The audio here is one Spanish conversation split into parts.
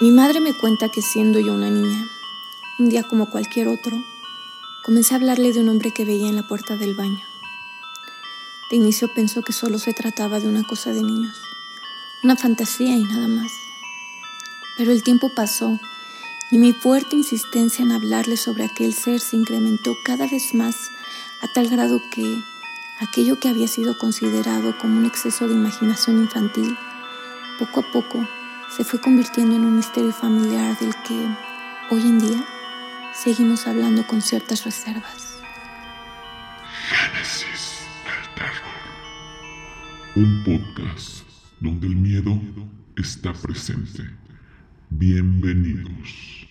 Mi madre me cuenta que siendo yo una niña, un día como cualquier otro, comencé a hablarle de un hombre que veía en la puerta del baño. De inicio pensó que solo se trataba de una cosa de niños, una fantasía y nada más. Pero el tiempo pasó y mi fuerte insistencia en hablarle sobre aquel ser se incrementó cada vez más a tal grado que aquello que había sido considerado como un exceso de imaginación infantil, poco a poco se fue convirtiendo en un misterio familiar del que hoy en día seguimos hablando con ciertas reservas. Génesis del terror. Un podcast donde el miedo está presente. Bienvenidos.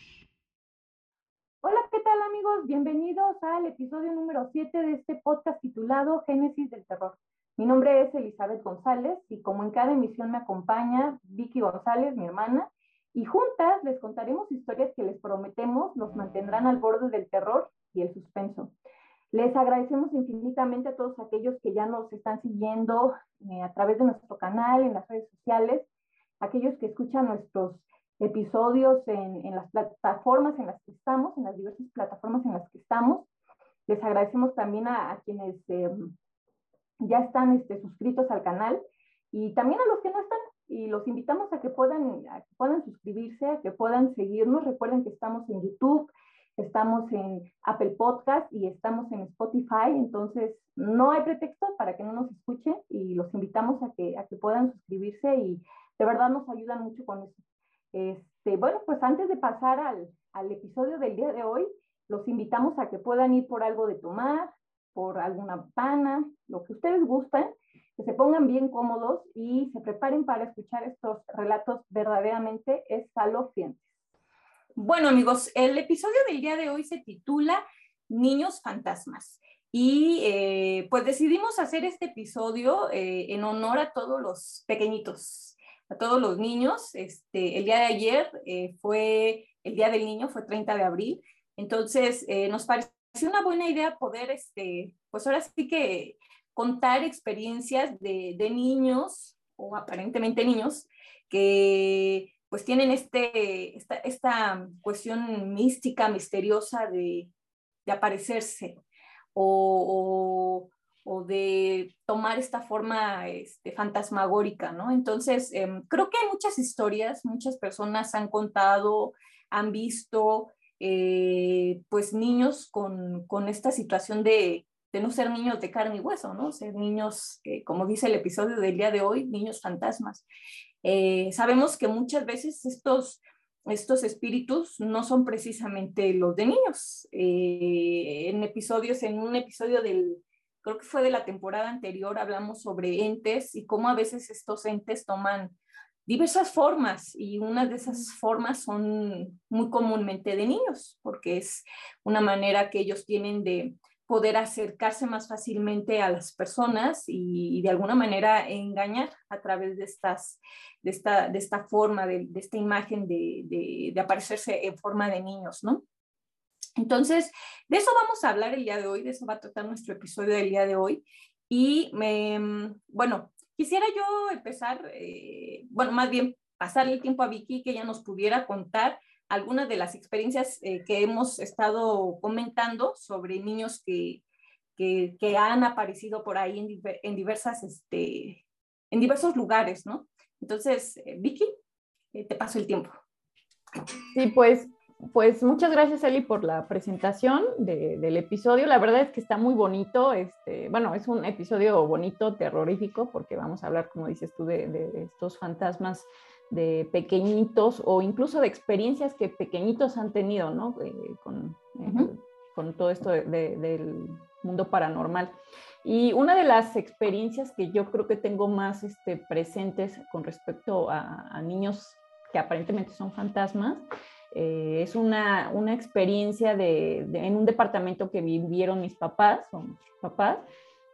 Hola, ¿qué tal amigos? Bienvenidos al episodio número 7 de este podcast titulado Génesis del Terror. Mi nombre es Elizabeth González y como en cada emisión me acompaña Vicky González, mi hermana, y juntas les contaremos historias que les prometemos nos mantendrán al borde del terror y el suspenso. Les agradecemos infinitamente a todos aquellos que ya nos están siguiendo eh, a través de nuestro canal, en las redes sociales, aquellos que escuchan nuestros episodios en, las plataformas en las que estamos, en las diversas plataformas en las que estamos. Les agradecemos también a, quienes eh, ya están este, suscritos al canal y también a los que no están y los invitamos a que puedan, a que puedan suscribirse, a que puedan seguirnos. Recuerden que estamos en YouTube, estamos en Apple Podcast y estamos en Spotify, entonces no hay pretexto para que no nos escuchen y los invitamos a que, a que puedan suscribirse y de verdad nos ayudan mucho con eso. Este, bueno, pues antes de pasar al, al episodio del día de hoy, los invitamos a que puedan ir por algo de tomar, por alguna pana, lo que ustedes gusten, que se pongan bien cómodos y se preparen para escuchar estos relatos verdaderamente escalofriantes. Bueno amigos, el episodio del día de hoy se titula Niños Fantasmas. Y eh, pues decidimos hacer este episodio eh, en honor a todos los pequeñitos, a todos los niños. Este, el día de ayer eh, fue el Día del Niño, fue 30 de abril. Entonces eh, nos pareció una buena idea poder, este, pues ahora sí que contar experiencias de, de niños o aparentemente niños que pues tienen este, esta, esta cuestión mística, misteriosa de, de aparecerse o, o, de tomar esta forma este, fantasmagórica, ¿no? Entonces, eh, creo que hay muchas historias, muchas personas han contado, han visto, eh, pues niños con, con esta situación de, de, no ser niños de carne y hueso, ¿no? Ser niños, como dice el episodio del día de hoy, niños fantasmas. Eh, sabemos que muchas veces estos, estos espíritus no son precisamente los de niños. Eh, en episodios, en un episodio del, creo que fue de la temporada anterior, hablamos sobre entes y cómo a veces estos entes toman diversas formas y una de esas formas son muy comúnmente de niños, porque es una manera que ellos tienen de poder acercarse más fácilmente a las personas y, y de alguna manera engañar a través de, estas, de, esta, de esta forma, de, de esta imagen de, de, de, aparecerse en forma de niños, ¿no? Entonces, de eso vamos a hablar el día de hoy, de eso va a tratar nuestro episodio del día de hoy. Y me, bueno, Quisiera yo empezar, eh, bueno, más bien pasarle el tiempo a Vicky que ella nos pudiera contar algunas de las experiencias eh, que hemos estado comentando sobre niños que, que, que han aparecido por ahí en, en, diversas, este, en diversos lugares, ¿no? Entonces, eh, Vicky, te paso el tiempo. Sí, pues pues muchas gracias, Eli, por la presentación de, del episodio. La verdad es que está muy bonito. Este, bueno, es un episodio bonito, terrorífico, porque vamos a hablar, como dices tú, de, de estos fantasmas de pequeñitos o incluso de experiencias que pequeñitos han tenido, ¿no? Eh, con, uh -huh. con, todo esto de, del mundo paranormal. Y una de las experiencias que yo creo que tengo más este, presentes con respecto a, a niños que aparentemente son fantasmas, eh, es una, una experiencia de, en un departamento que vivieron mis papás, papás.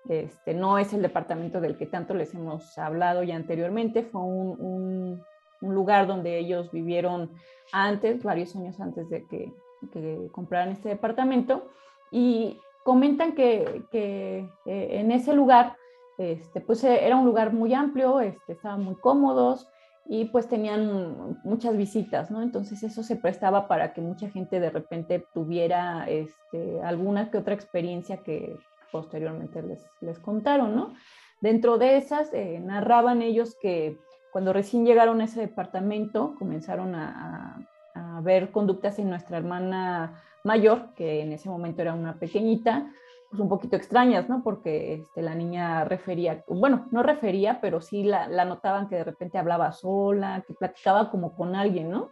Este, no es el departamento del que tanto les hemos hablado ya anteriormente, fue un, un, lugar donde ellos vivieron antes, varios años antes de que, que compraran este departamento, y comentan que, que eh, en ese lugar, este, pues era un lugar muy amplio, este, estaban muy cómodos, y pues tenían muchas visitas, ¿no? Entonces eso se prestaba para que mucha gente de repente tuviera este, alguna que otra experiencia que posteriormente les, les contaron, ¿no? Dentro de esas, eh, narraban ellos que cuando recién llegaron a ese departamento, comenzaron a, a, ver conductas en nuestra hermana mayor, que en ese momento era una pequeñita, pues un poquito extrañas, ¿no? Porque este, la niña refería, bueno, no refería, pero sí la, la, notaban que de repente hablaba sola, que platicaba como con alguien, ¿no?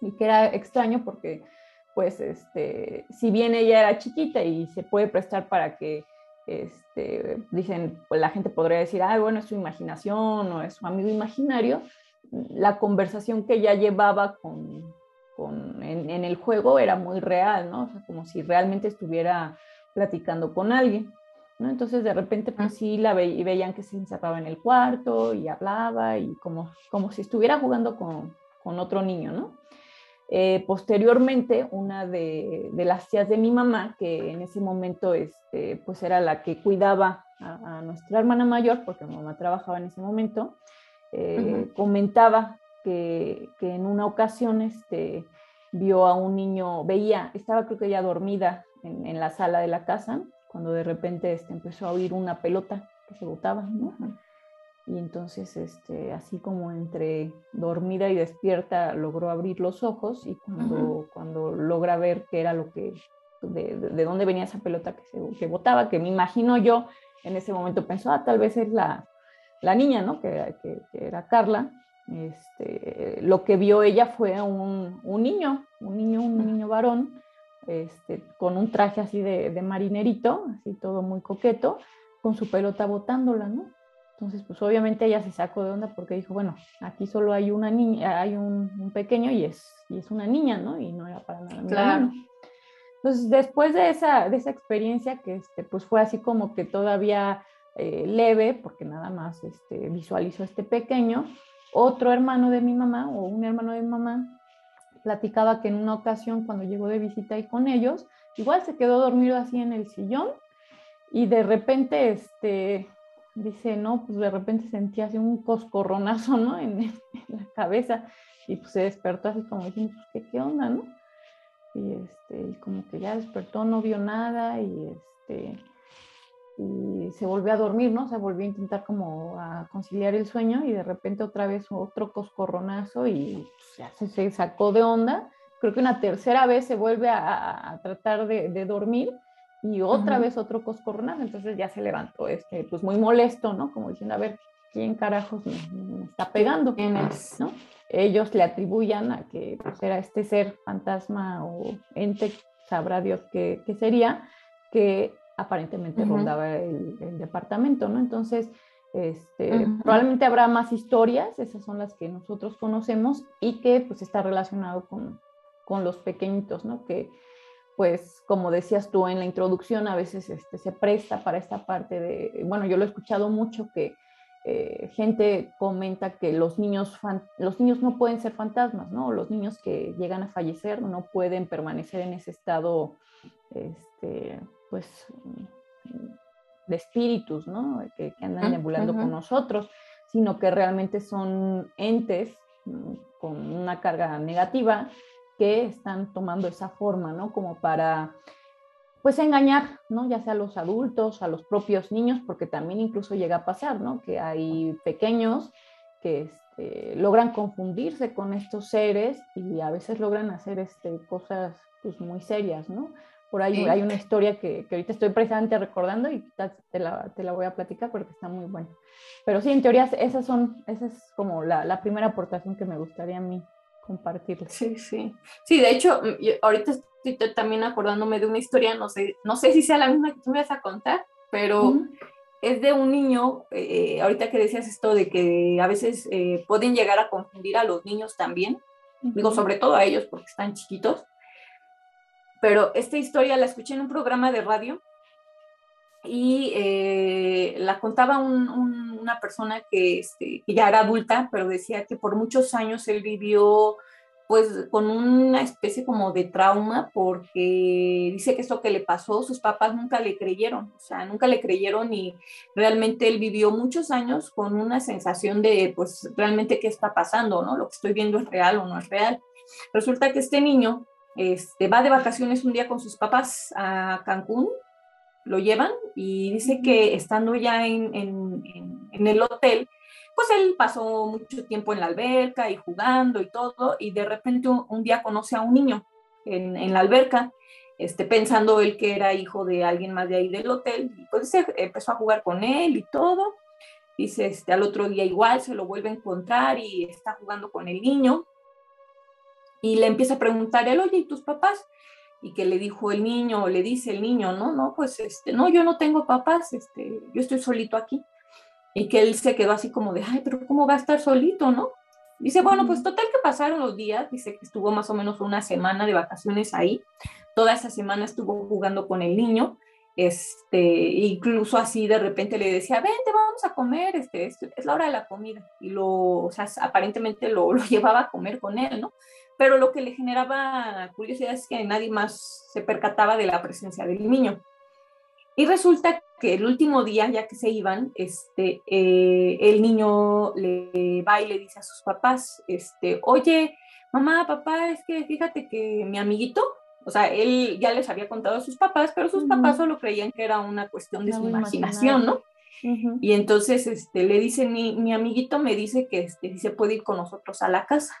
Y que era extraño porque, pues, este, si bien ella era chiquita y se puede prestar para que, este, dicen, pues la gente podría decir, ah, bueno, es su imaginación o es su amigo imaginario, la conversación que ella llevaba con, con en, en el juego era muy real, ¿no? O sea, como si realmente estuviera platicando con alguien. ¿no? Entonces de repente pues sí la ve y veían que se encerraba en el cuarto y hablaba y como, como si estuviera jugando con, con otro niño, ¿no? Eh, posteriormente, una de, de, las tías de mi mamá, que en ese momento este, pues era la que cuidaba a, a, nuestra hermana mayor, porque mi mamá trabajaba en ese momento, eh, uh -huh. comentaba que, que, en una ocasión este, vio a un niño, veía, estaba creo que ya dormida en, en, la sala de la casa, cuando de repente este, empezó a oír una pelota que se botaba, ¿no? Y entonces, este, así como entre dormida y despierta, logró abrir los ojos y cuando, uh -huh. cuando logra ver qué era lo que, de, de, de, dónde venía esa pelota que se que botaba, que me imagino yo, en ese momento pensó, ah, tal vez es la, la niña, ¿no? Que, que, que era Carla. Este, lo que vio ella fue un, un niño, un niño, un niño varón, este, con un traje así de, de, marinerito, así todo muy coqueto, con su pelota botándola, ¿no? Entonces, pues obviamente ella se sacó de onda porque dijo, bueno, aquí solo hay una niña, hay un, un pequeño y es, y es una niña, ¿no? Y no era para nada. Claro. Entonces, después de esa, de esa experiencia, que este, pues fue así como que todavía eh, leve, porque nada más este, visualizó este pequeño, otro hermano de mi mamá o un hermano de mi mamá platicaba que en una ocasión cuando llegó de visita ahí con ellos, igual se quedó dormido así en el sillón y de repente, este, dice, no, pues de repente sentía así un coscorronazo, ¿no? En, la cabeza y pues se despertó así como diciendo, ¿qué, qué onda, no? Y, este, y como que ya despertó, no vio nada y este, y se volvió a dormir, ¿no? Se volvió a intentar como a conciliar el sueño y de repente otra vez otro coscorronazo y pues, ya se, se, sacó de onda. Creo que una tercera vez se vuelve a, a tratar de, de, dormir y otra uh -huh. vez otro coscorronazo, entonces ya se levantó, este, pues muy molesto, ¿no? Como diciendo, a ver, ¿quién carajos me, me está pegando? ¿Quién es? ¿no? Ellos le atribuyan a que pues, era este ser fantasma o ente, sabrá Dios qué, qué sería, que aparentemente uh -huh. rondaba el, el, departamento, ¿no? Entonces, este, uh -huh. probablemente habrá más historias, esas son las que nosotros conocemos y que pues está relacionado con, con los pequeñitos, ¿no? Que pues como decías tú en la introducción, a veces este, se presta para esta parte de, bueno, yo lo he escuchado mucho que eh, gente comenta que los niños, los niños no pueden ser fantasmas, ¿no? Los niños que llegan a fallecer no pueden permanecer en ese estado, este, pues, de espíritus, ¿no? Que, que andan nebulando uh -huh. con nosotros, sino que realmente son entes mm, con una carga negativa que están tomando esa forma, ¿no? Como para, pues, engañar, ¿no? Ya sea a los adultos, a los propios niños, porque también incluso llega a pasar, ¿no? Que hay pequeños que este, logran confundirse con estos seres y a veces logran hacer este, cosas, pues, muy serias, ¿no? Por ahí sí. hay una historia que, que, ahorita estoy precisamente recordando y te la, te la, voy a platicar porque está muy buena. Pero sí, en teoría esas son, esa es como la, la primera aportación que me gustaría a mí compartirles. Sí, sí. Sí, de hecho, ahorita estoy también acordándome de una historia, no sé, no sé si sea la misma que tú me vas a contar, pero uh -huh. es de un niño, eh, ahorita que decías esto de que a veces eh, pueden llegar a confundir a los niños también, uh -huh. digo, sobre todo a ellos porque están chiquitos, pero esta historia la escuché en un programa de radio y eh, la contaba un, un, una persona que, este, que, ya era adulta, pero decía que por muchos años él vivió pues con una especie como de trauma porque dice que eso que le pasó, sus papás nunca le creyeron, o sea, nunca le creyeron y realmente él vivió muchos años con una sensación de, pues realmente qué está pasando, ¿no? Lo que estoy viendo es real o no es real. Resulta que este niño este, va de vacaciones un día con sus papás a Cancún, lo llevan y dice que estando ya en, en, en el hotel, pues él pasó mucho tiempo en la alberca y jugando y todo, y de repente un, día conoce a un niño en, en, la alberca, este, pensando él que era hijo de alguien más de ahí del hotel, y pues se empezó a jugar con él y todo. Dice, este, al otro día igual se lo vuelve a encontrar y está jugando con el niño. Y le empieza a preguntar él, oye, ¿y tus papás? Y que le dijo el niño, o le dice el niño, no, no, pues este, no, yo no tengo papás, este, yo estoy solito aquí y que él se quedó así como de, ay, pero ¿cómo va a estar solito, no? Dice, bueno, pues total que pasaron los días, dice que estuvo más o menos una semana de vacaciones ahí, toda esa semana estuvo jugando con el niño, este, incluso así de repente le decía, vente, vamos a comer, este, es, es la hora de la comida, y lo, o sea, aparentemente lo, lo, llevaba a comer con él, ¿no? Pero lo que le generaba curiosidad es que nadie más se percataba de la presencia del niño. Y resulta que el último día, ya que se iban, este, eh, el niño le va y le dice a sus papás, este, oye, mamá, papá, es que fíjate que mi amiguito, o sea, él ya les había contado a sus papás, pero sus papás solo creían que era una cuestión de su imaginación, ¿no? Y entonces este, le dice, mi, mi, amiguito me dice que este, se puede ir con nosotros a la casa.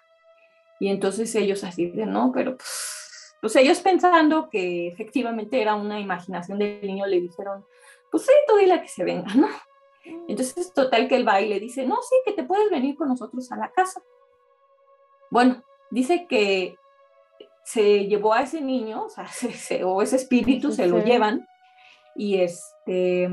Y entonces ellos así de, no, pero pues, pues ellos pensando que efectivamente era una imaginación del niño, le dijeron, pues sí, tú dile que se venga, ¿no? Entonces, total que él va y le dice, no, sí, que te puedes venir con nosotros a la casa. Bueno, dice que se llevó a ese niño, o, sea, o ese espíritu, se lo llevan, y este,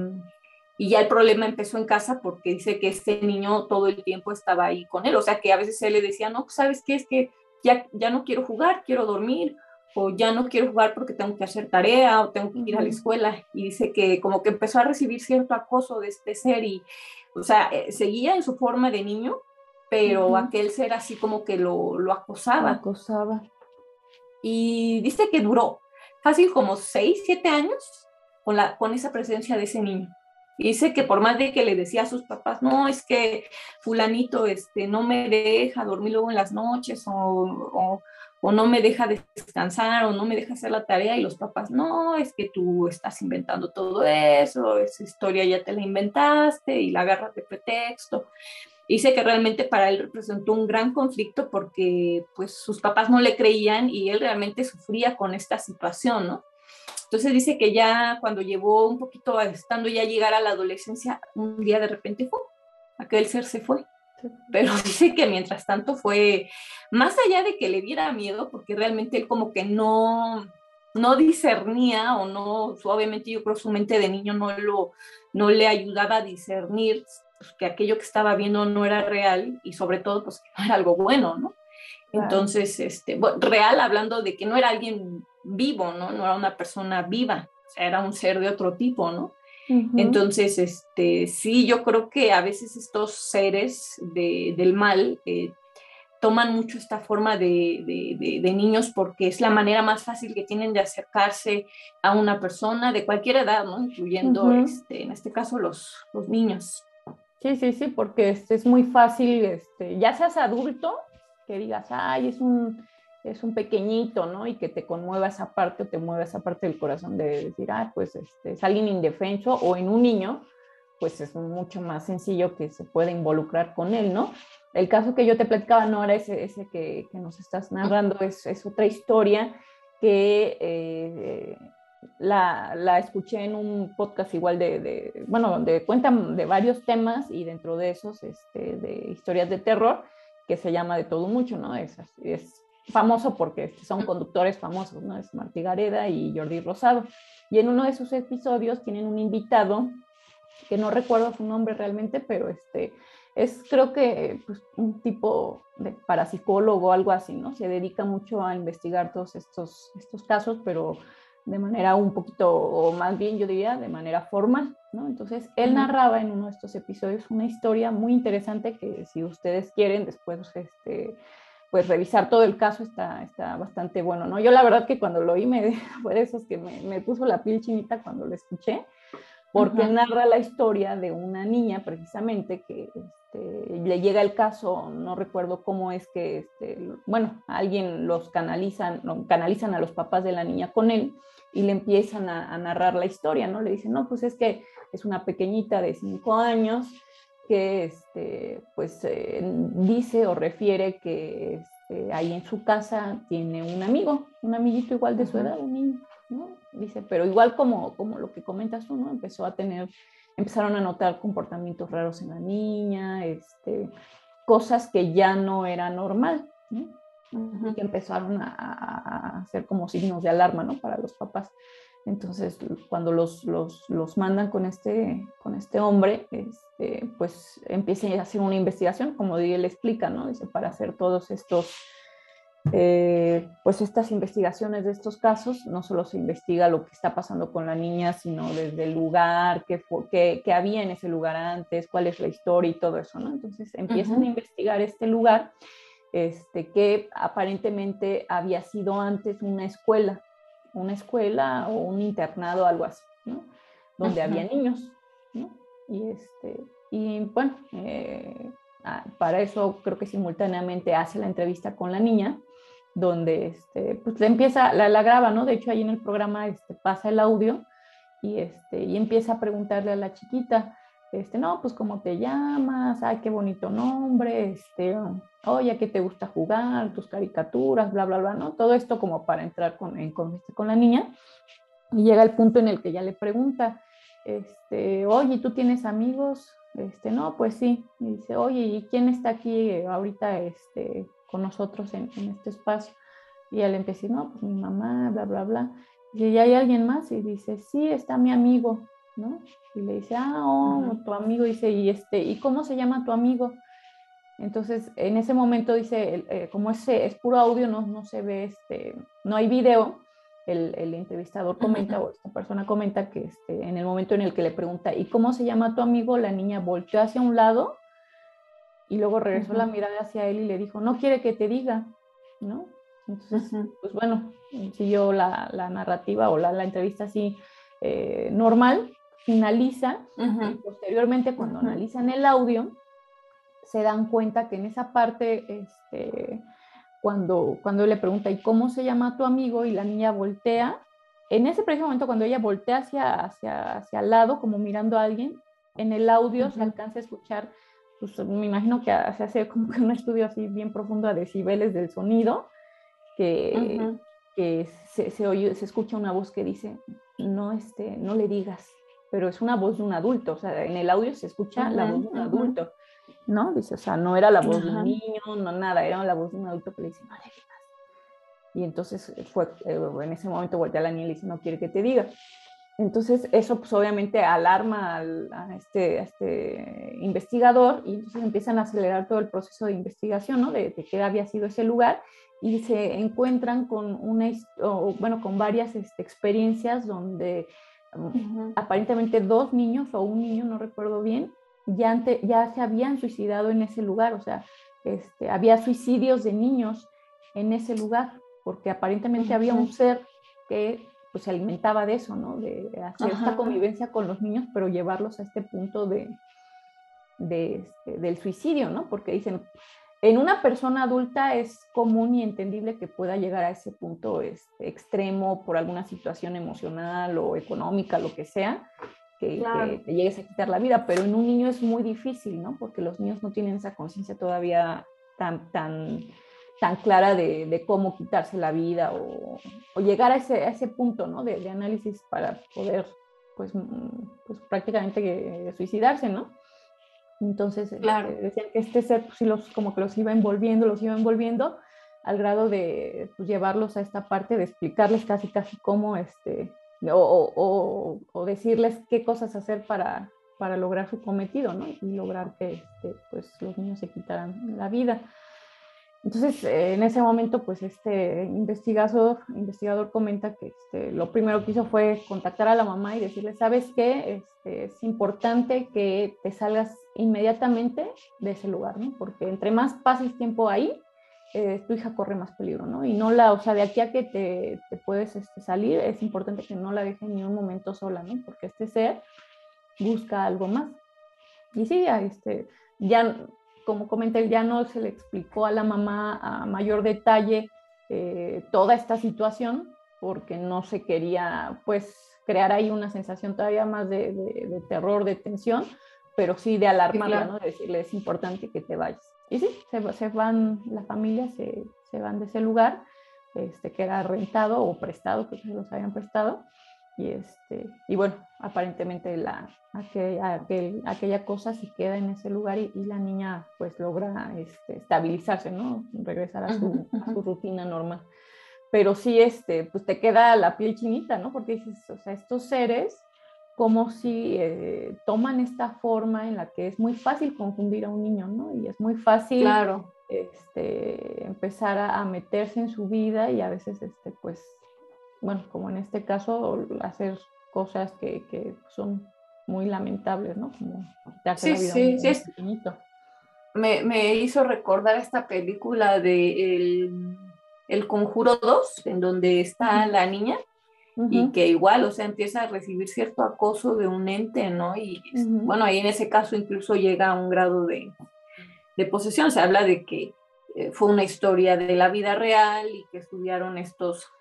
y ya el problema empezó en casa porque dice que este niño todo el tiempo estaba ahí con él, o sea que a veces él le decía, no, pues sabes qué, es que ya, ya no quiero jugar, quiero dormir, o ya no quiero jugar porque tengo que hacer tarea o tengo que ir a la escuela. Y dice que como que empezó a recibir cierto acoso de este ser y, o sea, eh, seguía en su forma de niño, pero aquel ser así como que lo, lo acosaba. acosaba. Y dice que duró fácil como seis, siete años con, la, con esa presencia de ese niño. Dice que por más de que le decía a sus papás, no, es que fulanito este, no me deja dormir luego en las noches o o no me deja descansar o no me deja hacer la tarea y los papás, no, es que tú estás inventando todo eso, esa historia ya te la inventaste y la agarras de pretexto. Dice que realmente para él representó un gran conflicto porque pues sus papás no le creían y él realmente sufría con esta situación, ¿no? Entonces dice que ya cuando llevó un poquito estando ya a llegar a la adolescencia, un día de repente fue, aquel ser se fue. Pero dice que mientras tanto fue más allá de que le diera miedo, porque realmente él como que no, no discernía o no, obviamente yo creo su mente de niño no, lo, no le ayudaba a discernir pues, que aquello que estaba viendo no era real y sobre todo pues que no era algo bueno, ¿no? Entonces, este, bueno, real hablando de que no era alguien vivo, ¿no? No era una persona viva, o sea, era un ser de otro tipo, ¿no? Entonces, este, sí, yo creo que a veces estos seres de, del mal eh, toman mucho esta forma de, de, niños porque es la manera más fácil que tienen de acercarse a una persona de cualquier edad, ¿no? Incluyendo, este, en este caso, los, los niños. Sí, sí, sí, porque es, es muy fácil, este, ya seas adulto, que digas, ay, es un, es un pequeñito, ¿no? Y que te conmueva esa parte o te mueva esa parte del corazón de decir, ah, pues este, es alguien indefenso o en un niño, pues es mucho más sencillo que se pueda involucrar con él, ¿no? El caso que yo te platicaba no era ese, ese que, que nos estás narrando, es, es otra historia que eh, la, la, escuché en un podcast igual de, de, bueno, donde cuentan de varios temas y dentro de esos, este, de historias de terror, que se llama De todo mucho, ¿no? Es, es famoso porque son conductores famosos, ¿no? Es Martí Gareda y Jordi Rosado. Y en uno de sus episodios tienen un invitado, que no recuerdo su nombre realmente, pero este, es creo que pues, un tipo de parapsicólogo o algo así, ¿no? Se dedica mucho a investigar todos estos, estos casos, pero de manera un poquito, o más bien yo diría, de manera formal, ¿no? Entonces, él narraba en uno de estos episodios una historia muy interesante que si ustedes quieren, después este, pues revisar todo el caso está, está bastante bueno, ¿no? Yo la verdad que cuando lo oí me fue de esos que me, me puso la piel chinita cuando lo escuché, porque narra la historia de una niña precisamente que este, le llega el caso, no recuerdo cómo es que, este, bueno, alguien los canalizan, canalizan a los papás de la niña con él y le empiezan a, narrar la historia, ¿no? Le dicen, no, pues es que es una pequeñita de cinco años que, este, pues, eh, dice o refiere que este, ahí en su casa tiene un amigo, un amiguito igual de su edad, un niño, ¿no? Dice, pero igual como, como lo que comentas tú, ¿no? Empezó a tener empezaron a notar comportamientos raros en la niña, este, cosas que ya no era normal, y que empezaron a, hacer como signos de alarma ¿no? para los papás. Entonces, cuando los, los, los, mandan con este, con este hombre, este, pues empiezan a hacer una investigación, como él explica, ¿no? Dice, para hacer todos estos eh, pues estas investigaciones de estos casos no solo se investiga lo que está pasando con la niña, sino desde el lugar, qué, qué, había en ese lugar antes, cuál es la historia y todo eso, ¿no? Entonces empiezan a investigar este lugar, este, que aparentemente había sido antes una escuela, una escuela o un internado, algo así, ¿no? Donde había niños, ¿no? Y, este, y bueno, eh, para eso creo que simultáneamente hace la entrevista con la niña donde este, pues le empieza, la, la, graba, ¿no? De hecho, ahí en el programa este, pasa el audio y, este, y empieza a preguntarle a la chiquita, este, no, pues cómo te llamas, ay, qué bonito nombre, este, oye, ¿a qué te gusta jugar? Tus caricaturas, bla, bla, bla, ¿no? Todo esto como para entrar con, en, con, con la niña. Y llega el punto en el que ya le pregunta, este, oye, ¿tú tienes amigos? Este, no, pues sí. Y dice, oye, ¿y quién está aquí ahorita, este, con nosotros en, este espacio. Y él empieza, no, pues mi mamá, bla, bla, bla. Y ¿y hay alguien más? Y dice, sí, está mi amigo, ¿no? Y le dice, ah, oh, tu amigo, dice, ¿y, este, ¿y cómo se llama tu amigo? Entonces, en ese momento dice, eh, como ese es puro audio, no, no se ve, este, no hay video, el, el entrevistador comenta, o esta persona comenta que este, en el momento en el que le pregunta, ¿y cómo se llama tu amigo? La niña volteó hacia un lado y luego regresó la mirada hacia él y le dijo, no quiere que te diga, ¿no? Entonces, pues bueno, siguió la, la narrativa o la, la entrevista así eh, normal, finaliza y posteriormente cuando analizan el audio, se dan cuenta que en esa parte, este, cuando, cuando le pregunta, ¿y cómo se llama tu amigo? Y la niña voltea, en ese preciso momento cuando ella voltea hacia, hacia, hacia el lado, como mirando a alguien, en el audio se alcanza a escuchar pues me imagino que se hace como que un estudio así bien profundo a decibeles del sonido, que, que se, se, oye, se escucha una voz que dice, no, este, no le digas, pero es una voz de un adulto, o sea, en el audio se escucha la voz de un adulto, ¿no? Dice, o sea, no era la voz de un niño, no nada, era la voz de un adulto que le dice, no le digas. Y entonces fue, eh, en ese momento voltea a la niña y le dice, no quiere que te diga. Entonces, eso pues obviamente alarma a, este, este, investigador y entonces empiezan a acelerar todo el proceso de investigación, ¿no? De, qué había sido ese lugar y se encuentran con una, bueno, con varias este, experiencias donde aparentemente dos niños o un niño, no recuerdo bien, ya, ya se habían suicidado en ese lugar, o sea, este, había suicidios de niños en ese lugar, porque aparentemente había un ser que pues se alimentaba de eso, ¿no? De hacer esta convivencia con los niños, pero llevarlos a este punto de, de este, del suicidio, ¿no? Porque dicen, en una persona adulta es común y entendible que pueda llegar a ese punto este, extremo por alguna situación emocional o económica, lo que sea, que, que, te llegues a quitar la vida, pero en un niño es muy difícil, ¿no? Porque los niños no tienen esa conciencia todavía tan, tan tan clara de, cómo quitarse la vida o, llegar a ese, ese punto ¿no? de, análisis para poder pues, mm, pues prácticamente suicidarse, ¿no? Entonces este, claro. decían que este ser pues, los, como que los iba envolviendo, los iba envolviendo al grado de pues, llevarlos a esta parte de explicarles casi casi cómo este o, o, o, decirles qué cosas hacer para, para lograr su cometido, ¿no? Y lograr que este, pues, los niños se quitaran la vida. Entonces, eh, en ese momento, pues este investigador, investigador comenta que este, lo primero que hizo fue contactar a la mamá y decirle, ¿sabes qué? Este, es importante que te salgas inmediatamente de ese lugar, ¿no? Porque entre más pases tiempo ahí, eh, tu hija corre más peligro, ¿no? Y no la, o sea, de aquí a que te, te puedes este, salir, es importante que no la dejen ni un momento sola, ¿no? Porque este ser busca algo más. Y sí, este, ya, como comenté, ya no se le explicó a la mamá a mayor detalle eh, toda esta situación porque no se quería, pues, crear ahí una sensación todavía más de, de, terror, de tensión, pero sí de alarmarla, ¿no? De decirle, es importante que te vayas. Y sí, se, se van, la familia se, se, van de ese lugar, este, que era rentado o prestado, que se los habían prestado, y, este, y bueno, aparentemente la, aquel, aquel, aquella cosa se queda en ese lugar y, y la niña pues logra este, estabilizarse, ¿no? Regresar a su, a su, rutina normal. Pero sí, este, pues te queda la piel chinita, ¿no? Porque dices, o sea, estos seres como si eh, toman esta forma en la que es muy fácil confundir a un niño, ¿no? Y es muy fácil claro. este, empezar a, a, meterse en su vida y a veces, este, pues, bueno, como en este caso, hacer cosas que, que son muy lamentables, ¿no? Como quitarse sí, la vida sí, sí, pequeñito. Me, me, hizo recordar esta película de El, el Conjuro 2, en donde está uh -huh. la niña uh -huh. y que igual, o sea, empieza a recibir cierto acoso de un ente, ¿no? Y uh -huh. bueno, ahí en ese caso incluso llega a un grado de, de posesión, se habla de que eh, fue una historia de la vida real y que estudiaron estos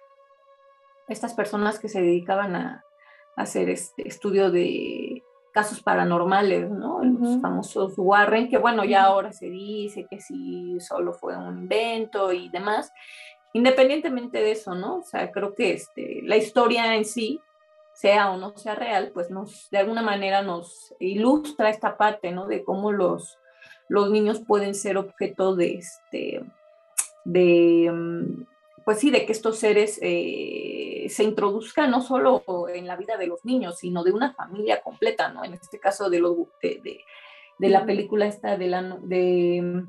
estas personas que se dedicaban a, a hacer este estudio de casos paranormales, ¿no? Uh -huh. Los famosos Warren, que bueno, ya ahora se dice que sí, solo fue un invento y demás. Independientemente de eso, ¿no? O sea, creo que este, la historia en sí, sea o no sea real, pues nos, de alguna manera nos ilustra esta parte, ¿no? De cómo los, los niños pueden ser objeto de, este, de, mm, pues sí, de que estos seres eh, se introduzcan no solo en la vida de los niños, sino de una familia completa, ¿no? En este caso de, de, de, de la película esta de, la, de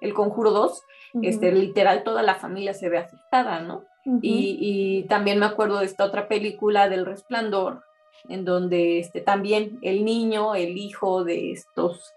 El Conjuro 2, uh -huh. este, literal toda la familia se ve afectada, ¿no? Uh -huh. y, y, también me acuerdo de esta otra película del Resplandor, en donde este, también el niño, el hijo de estos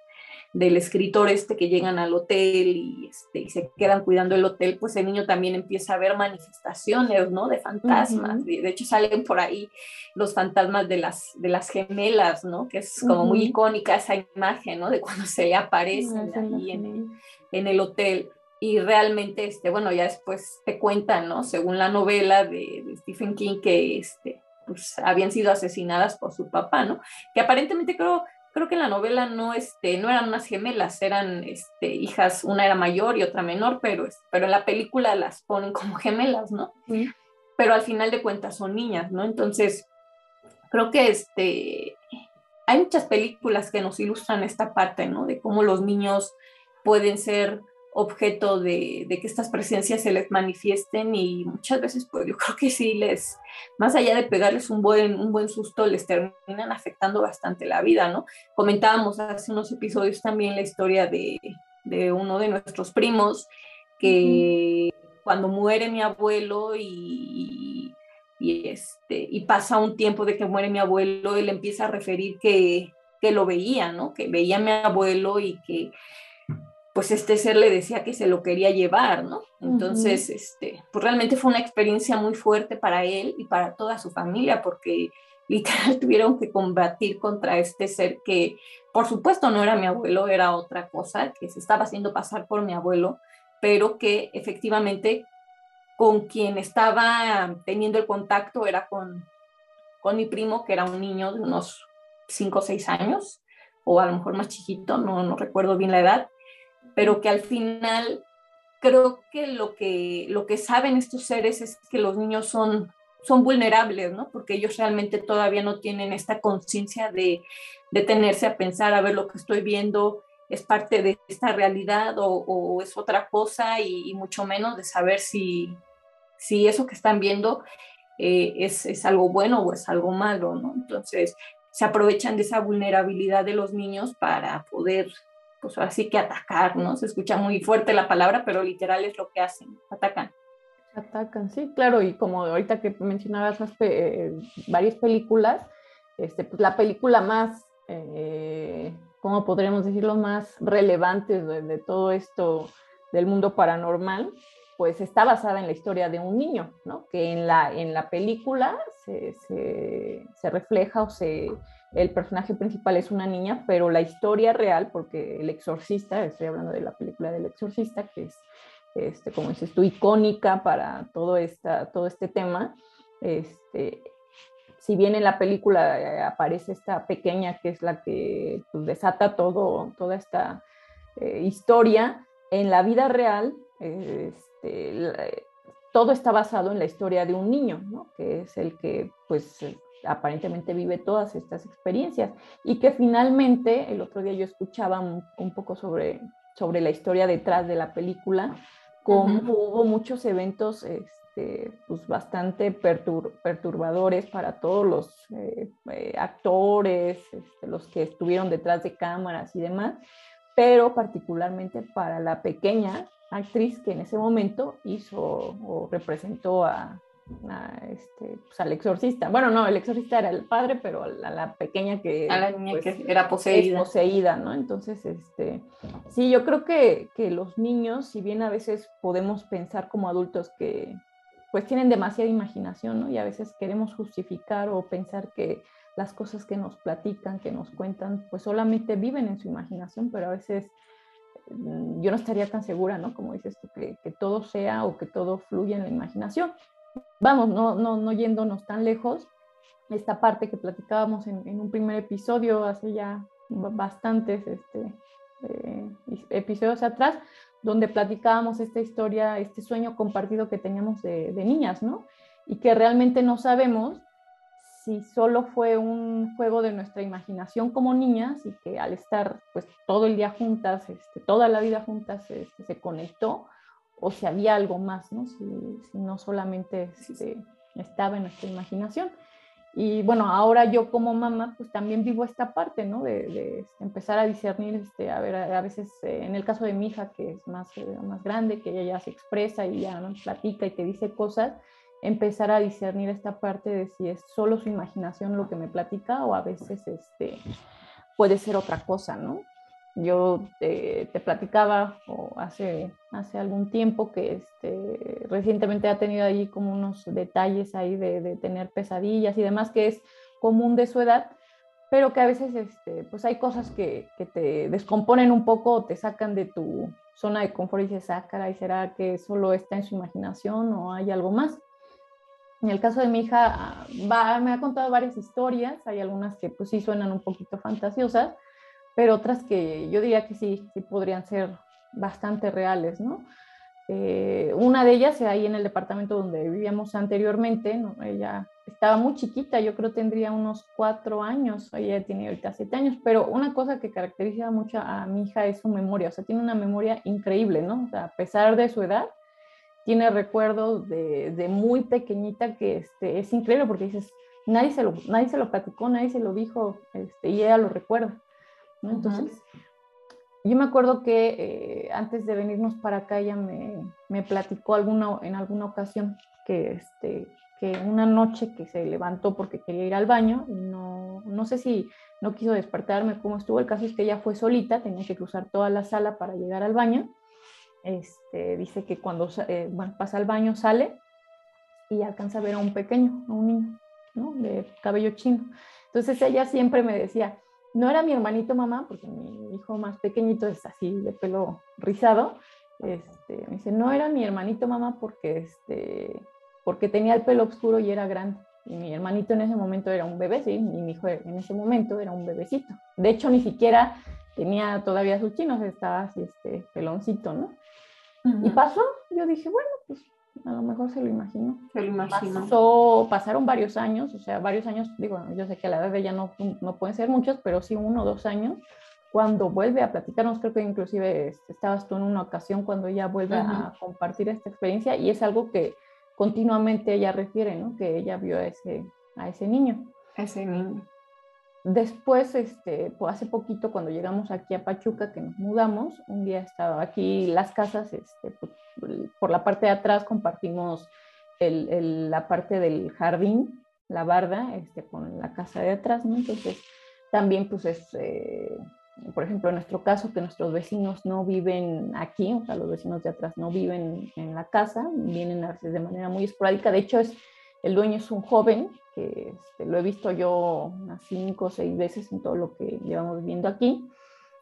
del escritor este que llegan al hotel y, este, y se quedan cuidando el hotel, pues el niño también empieza a ver manifestaciones, ¿no? De fantasmas. Uh -huh. de, hecho, salen por ahí los fantasmas de las, de las gemelas, ¿no? Que es como uh -huh. muy icónica esa imagen, ¿no? De cuando se le aparecen uh -huh. ahí en el, en el hotel y realmente, este, bueno, ya después te cuentan, ¿no? Según la novela de, de Stephen King, que este, pues, habían sido asesinadas por su papá, ¿no? Que aparentemente creo creo que en la novela no, este, no eran unas gemelas, eran este, hijas, una era mayor y otra menor, pero, pero en la película las ponen como gemelas, ¿no? Sí. Pero al final de cuentas son niñas, ¿no? Entonces, creo que este, hay muchas películas que nos ilustran esta parte, ¿no? De cómo los niños pueden ser objeto de, de, que estas presencias se les manifiesten y muchas veces pues yo creo que sí les, más allá de pegarles un buen, un buen susto, les terminan afectando bastante la vida, ¿no? Comentábamos hace unos episodios también la historia de, de uno de nuestros primos que uh -huh. cuando muere mi abuelo y, y, este, y pasa un tiempo de que muere mi abuelo, él empieza a referir que, que lo veía, ¿no? Que veía a mi abuelo y que pues este ser le decía que se lo quería llevar, ¿no? Entonces, uh -huh. este, pues realmente fue una experiencia muy fuerte para él y para toda su familia, porque literal tuvieron que combatir contra este ser que, por supuesto, no era mi abuelo, era otra cosa, que se estaba haciendo pasar por mi abuelo, pero que efectivamente con quien estaba teniendo el contacto era con, con mi primo, que era un niño de unos 5 o 6 años, o a lo mejor más chiquito, no, no recuerdo bien la edad, pero que al final creo que lo que, lo que saben estos seres es que los niños son, son vulnerables, ¿no? Porque ellos realmente todavía no tienen esta conciencia de detenerse a pensar, a ver lo que estoy viendo es parte de esta realidad o, o es otra cosa y, y, mucho menos de saber si, si eso que están viendo eh, es, es algo bueno o es algo malo, ¿no? Entonces se aprovechan de esa vulnerabilidad de los niños para poder pues así que atacar, ¿no? Se escucha muy fuerte la palabra, pero literal es lo que hacen, atacan. Atacan, sí, claro, y como ahorita que mencionabas eh, varias películas, este, pues la película más, eh, ¿cómo podríamos decirlo?, más relevante de, todo esto del mundo paranormal, pues está basada en la historia de un niño, ¿no? Que en la, en la película se, se, refleja o se, el personaje principal es una niña, pero la historia real, porque el exorcista, estoy hablando de la película del exorcista, que es, este, como dices tú, icónica para todo, esta, todo este tema, este, si bien en la película eh, aparece esta pequeña que es la que pues, desata todo, toda esta eh, historia, en la vida real este, todo está basado en la historia de un niño, ¿no? que es el que pues aparentemente vive todas estas experiencias y que finalmente el otro día yo escuchaba un, poco sobre, sobre la historia detrás de la película, como hubo muchos eventos este, pues bastante perturbadores para todos los eh, eh, actores, este, los que estuvieron detrás de cámaras y demás, pero particularmente para la pequeña actriz que en ese momento hizo o representó a, este, pues, al exorcista. Bueno, no, el exorcista era el padre, pero a la, pequeña que, a la niña pues, que era poseída. poseída, ¿no? Entonces, este, sí, yo creo que, que los niños, si bien a veces podemos pensar como adultos que pues tienen demasiada imaginación, ¿no? Y a veces queremos justificar o pensar que las cosas que nos platican, que nos cuentan, pues solamente viven en su imaginación, pero a veces mm, yo no estaría tan segura, ¿no? Como dices tú, que, que todo sea o que todo fluya en la imaginación. Vamos, no, no, no yéndonos tan lejos, esta parte que platicábamos en, en un primer episodio hace ya bastantes este, eh, episodios atrás, donde platicábamos esta historia, este sueño compartido que teníamos de, niñas, ¿no? Y que realmente no sabemos si solo fue un juego de nuestra imaginación como niñas y que al estar pues todo el día juntas, este, toda la vida juntas, este, se conectó, o si había algo más, ¿no? Si, no solamente este, estaba en nuestra imaginación. Y bueno, ahora yo como mamá, pues también vivo esta parte, ¿no? De, este, empezar a discernir, este, a ver, a, veces eh, en el caso de mi hija, que es más, eh, más grande, que ella ya se expresa y ya nos platica y te dice cosas, empezar a discernir esta parte de si es solo su imaginación lo que me platica o a veces este, puede ser otra cosa, ¿no? Yo te, platicaba hace, hace algún tiempo que este, recientemente ha tenido ahí como unos detalles ahí de, tener pesadillas y demás, que es común de su edad, pero que a veces este, pues hay cosas que, te descomponen un poco o te sacan de tu zona de confort y dices, ah, caray, ¿será que solo está en su imaginación o hay algo más? En el caso de mi hija, va, me ha contado varias historias, hay algunas que pues sí suenan un poquito fantasiosas, pero otras que yo diría que sí, sí podrían ser bastante reales, ¿no? Eh, una de ellas, ahí en el departamento donde vivíamos anteriormente, ¿no? ella estaba muy chiquita, yo creo tendría unos cuatro años, ella tiene ahorita siete años, pero una cosa que caracteriza mucho a mi hija es su memoria, o sea, tiene una memoria increíble, ¿no? O sea, a pesar de su edad, tiene recuerdos de, de muy pequeñita que este, es increíble porque dices, nadie se, lo, nadie se lo platicó, nadie se lo dijo, este, y ella lo recuerda. Entonces, yo me acuerdo que eh, antes de venirnos para acá ella me, me, platicó alguna, en alguna ocasión que, este, que una noche que se levantó porque quería ir al baño, no, no sé si no quiso despertarme, cómo estuvo, el caso es que ella fue solita, tenía que cruzar toda la sala para llegar al baño. Este, dice que cuando eh, pasa al baño sale y alcanza a ver a un pequeño, a un niño, ¿no? De cabello chino. Entonces ella siempre me decía, no era mi hermanito mamá, porque mi hijo más pequeñito es así de pelo rizado. Este, me dice, no era mi hermanito mamá porque, este, porque tenía el pelo oscuro y era grande. Y mi hermanito en ese momento era un bebé, sí, y mi hijo en ese momento era un bebecito. De hecho, ni siquiera tenía todavía sus chinos, estaba así, este, peloncito, ¿no? Y pasó, yo dije, bueno, a lo mejor se lo imagino. Se lo imagino. Pasó, pasaron varios años, o sea, varios años, digo, yo sé que a la edad de ella no, no pueden ser muchos, pero sí uno o dos años. Cuando vuelve a platicarnos, creo que inclusive este, estabas tú en una ocasión cuando ella vuelve a compartir esta experiencia y es algo que continuamente ella refiere, ¿no? Que ella vio a ese, a ese niño. Ese niño. Después, este, hace poquito cuando llegamos aquí a Pachuca, que nos mudamos, un día estaba aquí las casas, este, pues, por la parte de atrás compartimos el, la parte del jardín, la barda, este, con la casa de atrás, ¿no? Entonces, también pues es, eh, por ejemplo, en nuestro caso, que nuestros vecinos no viven aquí, o sea, los vecinos de atrás no viven en la casa, vienen a veces de manera muy esporádica. De hecho, es, el dueño es un joven, que este, lo he visto yo unas cinco o seis veces en todo lo que llevamos viviendo aquí,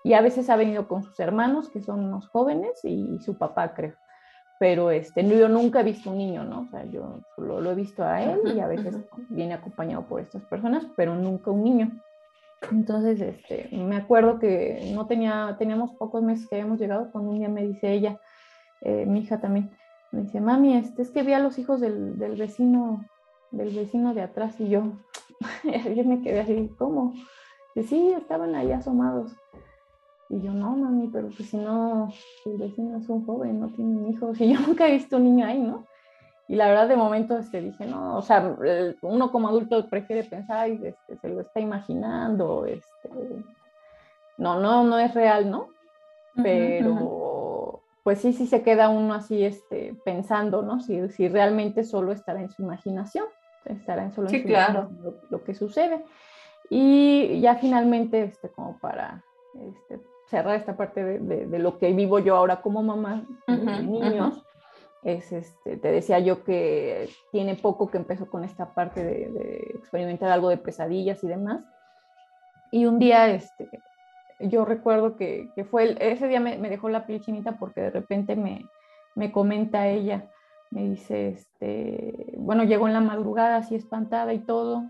y a veces ha venido con sus hermanos, que son unos jóvenes, y, su papá, creo. Pero este, yo nunca he visto un niño, ¿no? O sea, yo solo lo he visto a él y a veces viene acompañado por estas personas, pero nunca un niño. Entonces, este, me acuerdo que no tenía, teníamos pocos meses que habíamos llegado cuando un día me dice ella, eh, mi hija también, me dice, mami, este, es que vi a los hijos del, del vecino, del vecino de atrás y yo, yo me quedé así, ¿cómo? Y sí, estaban ahí asomados. Y yo, no, mami, pero pues si no, el vecino es un joven, no tiene hijos, y yo nunca he visto un niño ahí, ¿no? Y la verdad, de momento este, dije, no, o sea, uno como adulto prefiere pensar, este, se lo está imaginando, este, no, no, no es real, ¿no? Pero, pues sí, sí se queda uno así, este, pensando, ¿no? Si, si realmente solo estará en su imaginación, estará en solo su claro. lo, que sucede. Y ya finalmente, este, como para este, cerrar esta parte de, de, lo que vivo yo ahora como mamá de niños, es este, te decía yo que tiene poco que empezó con esta parte de, experimentar algo de pesadillas y demás. Y un día, este, yo recuerdo que, que fue, ese día me, me, dejó la piel chinita porque de repente me, me comenta ella, me dice, este, bueno, llegó en la madrugada así espantada y todo,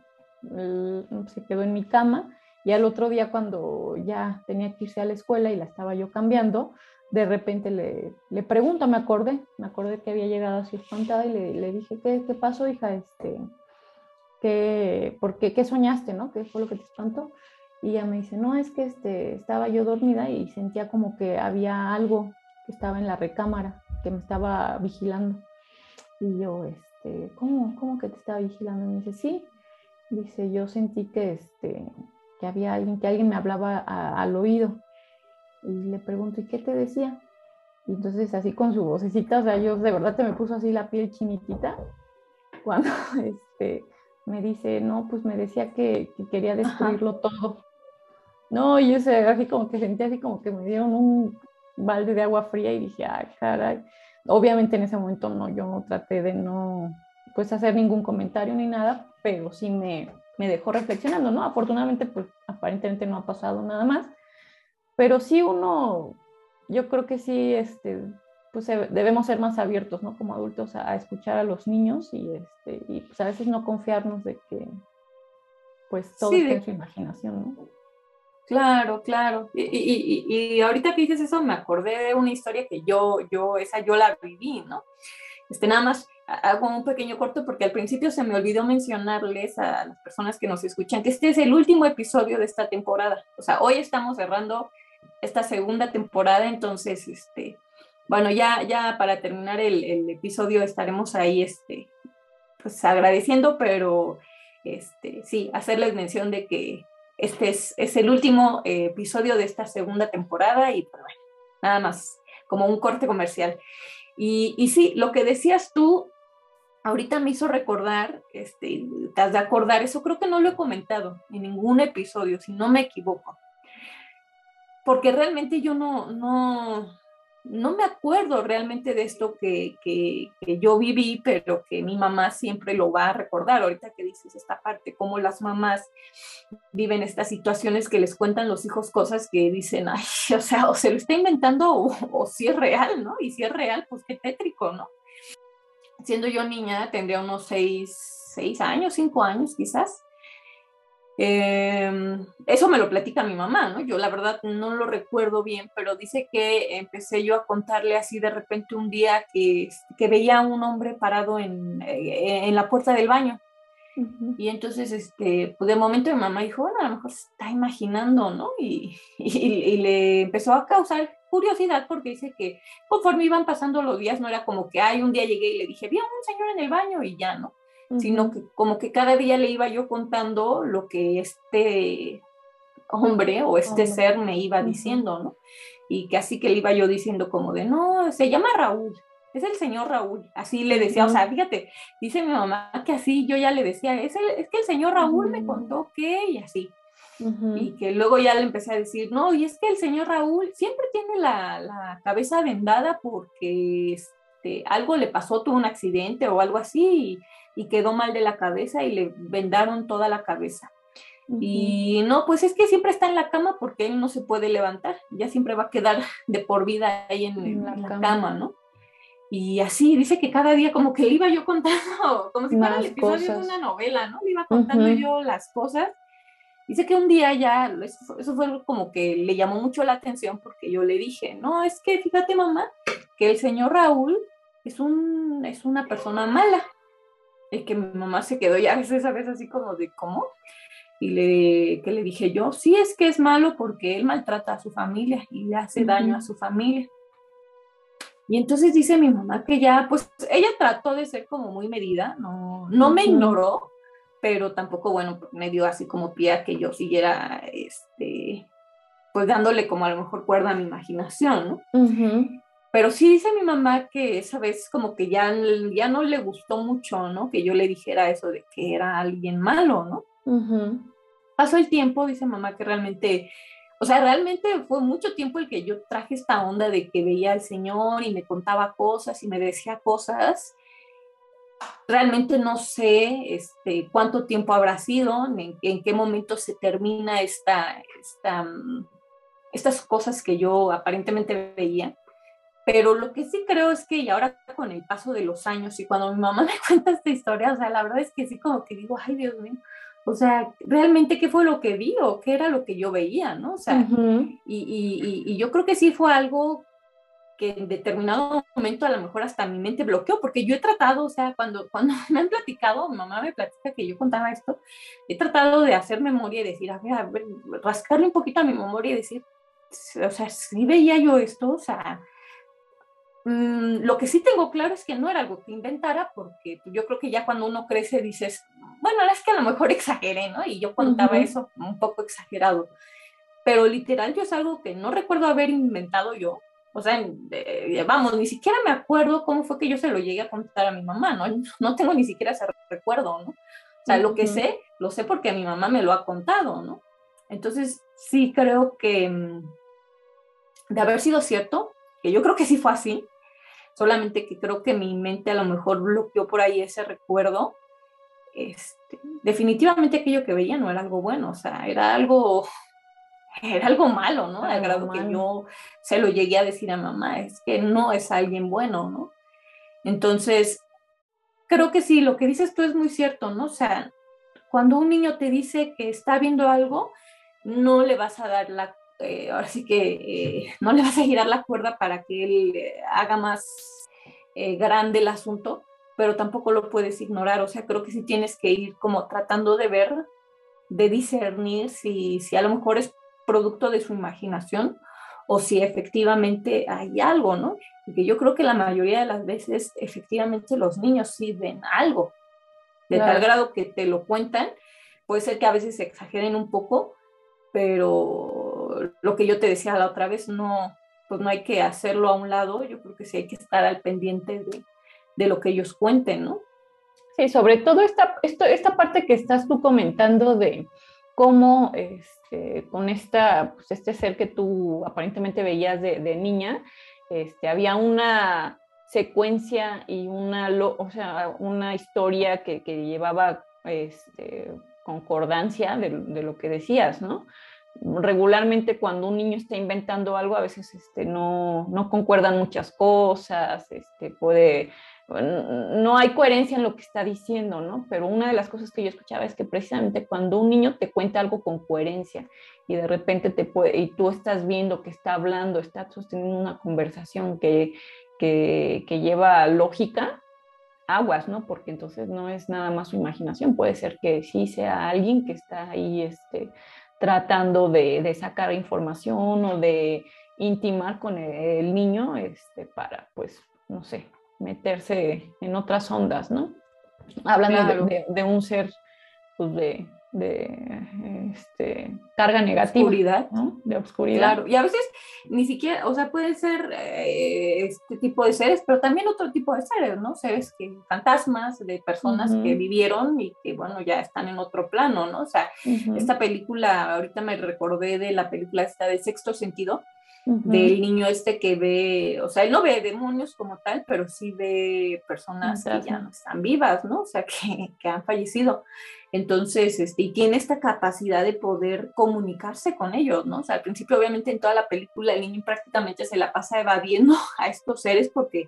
se quedó en mi cama y al otro día cuando ya tenía que irse a la escuela y la estaba yo cambiando, de repente le, le, pregunto, me acordé, me acordé que había llegado así espantada y le, le dije, ¿qué, ¿qué, pasó, hija? Este, ¿qué, ¿Por qué? ¿Qué soñaste, no? ¿Qué fue lo que te espantó? Y ella me dice, no, es que este, estaba yo dormida y sentía como que había algo que estaba en la recámara, que me estaba vigilando. Y yo, este, ¿cómo, cómo que te estaba vigilando? Me dice, sí. Dice, yo sentí que, este, que había alguien, que alguien me hablaba al oído y le pregunto, ¿y qué te decía? Y entonces así con su vocecita, o sea, yo de verdad te me puso así la piel chinitita cuando este, me dice, no, pues me decía que, quería destruirlo todo. No, y yo así como que sentí así como que me dieron un balde de agua fría y dije, ay, caray. Obviamente en ese momento no, yo traté de no, pues hacer ningún comentario ni nada, pero sí me, me dejó reflexionando, ¿no? Afortunadamente, pues aparentemente no ha pasado nada más pero sí uno, yo creo que sí, este, pues debemos ser más abiertos, ¿no? Como adultos a, escuchar a los niños y, este, y pues a veces no confiarnos de que pues todo sí, en su imaginación, ¿no? Claro, claro. Y, y, y, ahorita que dices eso, me acordé de una historia que yo, yo, esa yo la viví, ¿no? Este, nada más hago un pequeño corto porque al principio se me olvidó mencionarles a las personas que nos escuchan que este es el último episodio de esta temporada. O sea, hoy estamos cerrando esta segunda temporada, entonces, este, bueno, ya, ya para terminar el, episodio estaremos ahí, este, pues agradeciendo, pero, este, sí, hacerles mención de que este es, es el último eh, episodio de esta segunda temporada y, pues, nada más, como un corte comercial. Y, y sí, lo que decías tú, ahorita me hizo recordar, este, te de acordar, eso creo que no lo he comentado en ningún episodio, si no me equivoco porque realmente yo no, no, no me acuerdo realmente de esto que, que, yo viví, pero que mi mamá siempre lo va a recordar. Ahorita que dices esta parte, cómo las mamás viven estas situaciones que les cuentan los hijos cosas que dicen, ay, o sea, o se lo está inventando o, o si es real, ¿no? Y si es real, pues qué tétrico, ¿no? Siendo yo niña, tendría unos seis, seis años, cinco años quizás. Em, eso me lo platica mi mamá, ¿no? Yo la verdad no lo recuerdo bien, pero dice que empecé yo a contarle así de repente un día que, que veía a un hombre parado en, eh, en la puerta del baño. Y entonces, este, pues de momento mi mamá dijo, bueno, a lo mejor se está imaginando, ¿no? Y, y, y, le empezó a causar curiosidad porque dice que conforme iban pasando los días, no era como que, ay, un día llegué y le dije, vi a un señor en el baño y ya, ¿no? Sino que como que cada día le iba yo contando lo que este hombre o este ser me iba diciendo, ¿no? Y que así que le iba yo diciendo como de, no, se llama Raúl, es el señor Raúl, así le decía, o sea, fíjate, dice mi mamá que así yo ya le decía, es, el, es que el señor Raúl me contó que y así. Y que luego ya le empecé a decir, no, y es que el señor Raúl siempre tiene la, la cabeza vendada porque este, algo le pasó, tuvo un accidente o algo así y, quedó mal de la cabeza y le vendaron toda la cabeza. Y no, pues es que siempre está en la cama porque él no se puede levantar, ya siempre va a quedar de por vida ahí en, la, cama. ¿no? Y así, dice que cada día como que le iba yo contando, como si fuera el episodio de una novela, ¿no? Le iba contando yo las cosas. Dice que un día ya, eso, fue como que le llamó mucho la atención porque yo le dije, no, es que fíjate mamá, que el señor Raúl es, un, es una persona mala. Y que mi mamá se quedó ya a veces, a veces así como de, ¿cómo? Y le, que le dije yo, sí es que es malo porque él maltrata a su familia y le hace daño a su familia. Y entonces dice mi mamá que ya, pues ella trató de ser como muy medida, no, no me ignoró, pero tampoco, bueno, me dio así como pie a que yo siguiera, este, pues dándole como a lo mejor cuerda a mi imaginación, ¿no? Pero sí dice mi mamá que esa vez como que ya, ya no le gustó mucho, ¿no? Que yo le dijera eso de que era alguien malo, ¿no? Pasó el tiempo, dice mamá, que realmente o sea, realmente fue mucho tiempo el que yo traje esta onda de que veía al Señor y me contaba cosas y me decía cosas. Realmente no sé este, cuánto tiempo habrá sido, en, qué momento se termina esta, esta, mm, estas cosas que yo aparentemente veía. Pero lo que sí creo es que y ahora con el paso de los años y cuando mi mamá me cuenta esta historia, o sea, la verdad es que sí como que digo, ay Dios mío, o sea, realmente qué fue lo que vi o qué era lo que yo veía, ¿no? O sea, y, yo creo que sí fue algo que en determinado momento a lo mejor hasta mi mente bloqueó, porque yo he tratado, o sea, cuando, cuando me han platicado, mi mamá me platica que yo contaba esto, he tratado de hacer memoria y decir, a ver, a ver, rascarle un poquito a mi memoria y decir, o sea, sí veía yo esto, o sea, Mm, lo que sí tengo claro es que no era algo que inventara, porque yo creo que ya cuando uno crece dices, bueno, es que a lo mejor exageré, ¿no? Y yo contaba eso un poco exagerado. Pero literal, yo es algo que no recuerdo haber inventado yo. O sea, vamos, ni siquiera me acuerdo cómo fue que yo se lo llegué a contar a mi mamá, ¿no? No tengo ni siquiera ese recuerdo, ¿no? O sea, lo que sé, lo sé porque mi mamá me lo ha contado, ¿no? Entonces, sí creo que mm, de haber sido cierto, que yo creo que sí fue así, solamente que creo que mi mente a lo mejor bloqueó por ahí ese recuerdo. Este, definitivamente aquello que veía no era algo bueno, o sea, era algo, era algo malo, ¿no? Al grado que yo se lo llegué a decir a mamá, es que no es alguien bueno, ¿no? Entonces, creo que sí, lo que dices tú es muy cierto, ¿no? O sea, cuando un niño te dice que está viendo algo, no le vas a dar la eh, ahora sí que eh, no le vas a girar la cuerda para que él eh, haga más grande el asunto, pero tampoco lo puedes ignorar. O sea, creo que sí tienes que ir como tratando de ver, de discernir si, si a lo mejor es producto de su imaginación o si efectivamente hay algo, ¿no? Porque yo creo que la mayoría de las veces efectivamente los niños sí ven algo, de tal grado que te lo cuentan, puede ser que a veces se exageren un poco, pero lo que yo te decía la otra vez, no, pues no hay que hacerlo a un lado, yo creo que sí hay que estar al pendiente de, de lo que ellos cuenten, ¿no? Sí, sobre todo esta, esto, esta parte que estás tú comentando de cómo este, con esta, pues este ser que tú aparentemente veías de, de niña, este, había una secuencia y una, o sea, una historia que, que llevaba este, concordancia de, lo que decías, ¿no? Regularmente cuando un niño está inventando algo, a veces este, no, no concuerdan muchas cosas, este, puede, no hay coherencia en lo que está diciendo, ¿no? Pero una de las cosas que yo escuchaba es que precisamente cuando un niño te cuenta algo con coherencia y de repente te puede, y tú estás viendo que está hablando, está sosteniendo una conversación que, que, que lleva lógica, aguas, ¿no? Porque entonces no es nada más su imaginación, puede ser que sí sea alguien que está ahí este, tratando de, sacar información o de intimar con el, niño este, para, pues, no sé, meterse en otras ondas, ¿no? Hablando de, un ser, pues, de, de este, carga negativa. Oscuridad. De obscuridad. Claro, y a veces ni siquiera, o sea, pueden ser eh, este tipo de seres, pero también otro tipo de seres, ¿no? Seres que, fantasmas de personas que vivieron y que, bueno, ya están en otro plano, ¿no? O sea, esta película, ahorita me recordé de la película esta de Sexto Sentido, del niño este que ve, o sea, él no ve demonios como tal, pero sí ve personas que ya no están vivas, ¿no? O sea, que, que han fallecido. Entonces, este, y tiene esta capacidad de poder comunicarse con ellos, ¿no? O sea, al principio, obviamente, en toda la película, el niño prácticamente se la pasa evadiendo a estos seres porque,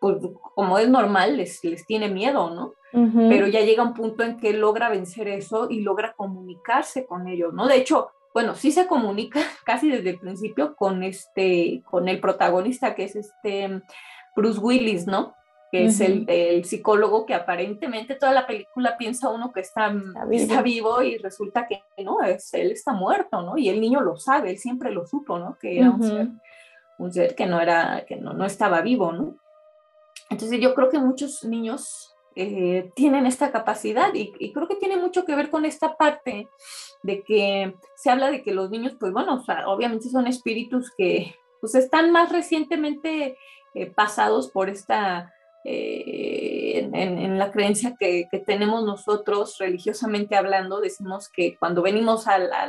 pues, como es normal, les, les tiene miedo, ¿no? Pero ya llega un punto en que logra vencer eso y logra comunicarse con ellos, ¿no? De hecho, bueno, sí se comunica casi desde el principio con este, con el protagonista que es este Bruce Willis, ¿no? Que es el, psicólogo que aparentemente toda la película piensa uno que está, está, vivo. y resulta que no, es, él está muerto, ¿no? Y el niño lo sabe, él siempre lo supo, ¿no? Que era un, ser, un ser que no era, que no, no estaba vivo, ¿no? Entonces yo creo que muchos niños eh, tienen esta capacidad y, y, creo que tiene mucho que ver con esta parte de que se habla de que los niños, pues bueno, o sea, obviamente son espíritus que pues están más recientemente eh, pasados por esta, eh, en, la creencia que, tenemos nosotros religiosamente hablando, decimos que cuando venimos a la,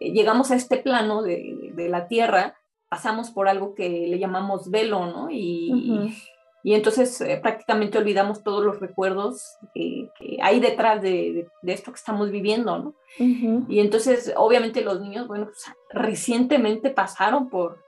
llegamos a este plano de, la tierra, pasamos por algo que le llamamos velo, ¿no? Y, y entonces eh, prácticamente olvidamos todos los recuerdos que, hay detrás de, esto que estamos viviendo, ¿no? Y entonces, obviamente los niños, bueno, pues, recientemente pasaron por,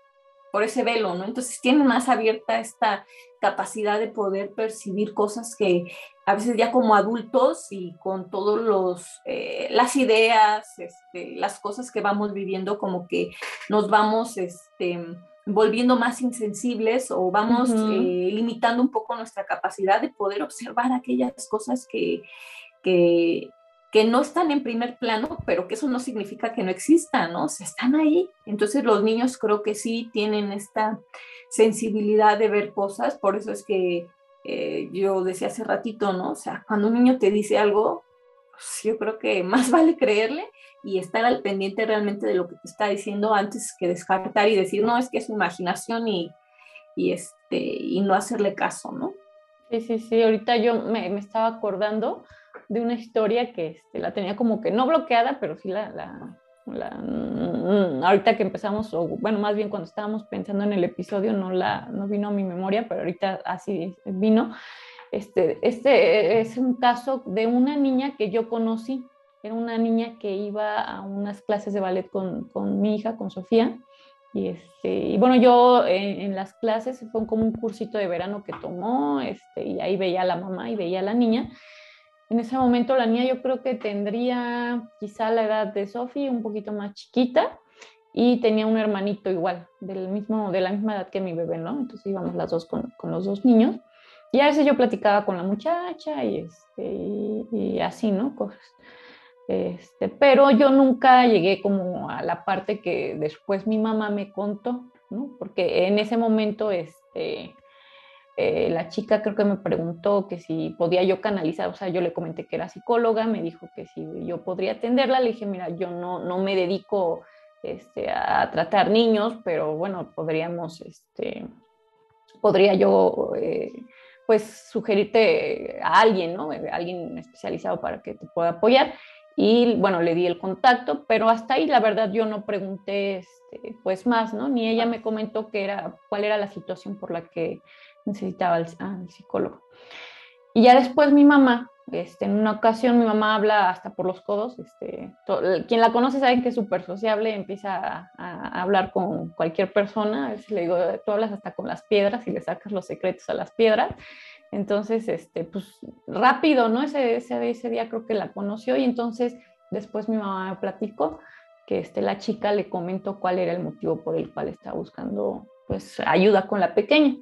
por ese velo, ¿no? Entonces tienen más abierta esta capacidad de poder percibir cosas que a veces ya como adultos y con todos los eh, las ideas, este, las cosas que vamos viviendo, como que nos vamos, este, volviendo más insensibles o vamos eh, limitando un poco nuestra capacidad de poder observar aquellas cosas que, que, que, no están en primer plano, pero que eso no significa que no existan, ¿no? O sea, están ahí. Entonces los niños creo que sí tienen esta sensibilidad de ver cosas, por eso es que eh, yo decía hace ratito, ¿no? O sea, cuando un niño te dice algo, pues yo creo que más vale creerle y estar al pendiente realmente de lo que te está diciendo antes que descartar y decir, no, es que es imaginación y, y, este, y no hacerle caso, ¿no? Sí, sí, sí, ahorita yo me, me estaba acordando de una historia que este, la tenía como que no bloqueada, pero sí la, la, mm, ahorita que empezamos, o bueno, más bien cuando estábamos pensando en el episodio, no, la, no vino a mi memoria, pero ahorita así vino. Este, este es un caso de una niña que yo conocí, era una niña que iba a unas clases de ballet con, con mi hija, con Sofía. Y, este, y bueno, yo en, las clases fue como un cursito de verano que tomó, este, y ahí veía a la mamá y veía a la niña. En ese momento la niña yo creo que tendría quizá la edad de Sofía, un poquito más chiquita, y tenía un hermanito igual, del mismo, de la misma edad que mi bebé, ¿no? Entonces íbamos las dos con, con los dos niños. Y a veces yo platicaba con la muchacha y, este, y, y así, ¿no? Cosas. Este, pero yo nunca llegué como a la parte que después mi mamá me contó, ¿no? Porque en ese momento, este, eh, la chica creo que me preguntó que si podía yo canalizar, o sea, yo le comenté que era psicóloga, me dijo que si yo podría atenderla, le dije, mira, yo no, no me dedico este, a tratar niños, pero bueno, podríamos, este, podría yo, eh, pues, sugerirte a alguien, ¿no? Alguien especializado para que te pueda apoyar. Y bueno, le di el contacto, pero hasta ahí la verdad yo no pregunté este, pues más, ¿no? Ni ella me comentó qué era, cuál era la situación por la que necesitaba al, psicólogo. Y ya después mi mamá, este, en una ocasión mi mamá habla hasta por los codos, este, quien la conoce sabe que es súper sociable, empieza a, hablar con cualquier persona, a veces le digo, tú hablas hasta con las piedras y le sacas los secretos a las piedras. Entonces, este, pues rápido, ¿no? Ese, ese, ese día creo que la conoció y entonces después mi mamá me platicó que este, la chica le comentó cuál era el motivo por el cual estaba buscando pues ayuda con la pequeña.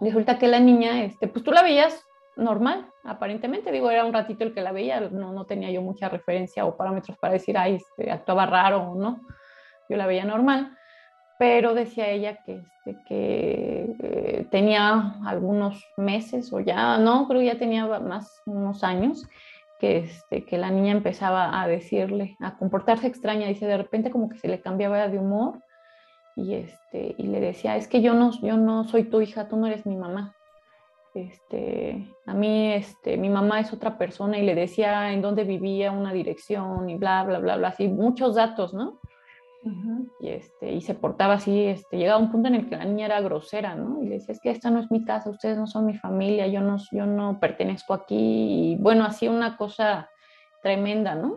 Resulta que la niña, este, pues tú la veías normal, aparentemente, digo, era un ratito el que la veía, no, no tenía yo mucha referencia o parámetros para decir, ay, este, actuaba raro o no, yo la veía normal, pero decía ella que, este, eh, tenía algunos meses o ya, no, creo que ya tenía más unos años, que, este, que la niña empezaba a decirle, a comportarse extraña, dice, de repente como que se le cambiaba de humor y, este, y le decía, es que yo no, yo no soy tu hija, tú no eres mi mamá. Este, a mí, este, mi mamá es otra persona y le decía en dónde vivía, una dirección y bla, bla, bla, bla, así, muchos datos, ¿no? Y, este, y se portaba así, este, llegaba un punto en el que la niña era grosera, ¿no? Y le decía, es que esta no es mi casa, ustedes no son mi familia, yo no, yo no pertenezco aquí, y bueno, así una cosa tremenda, ¿no?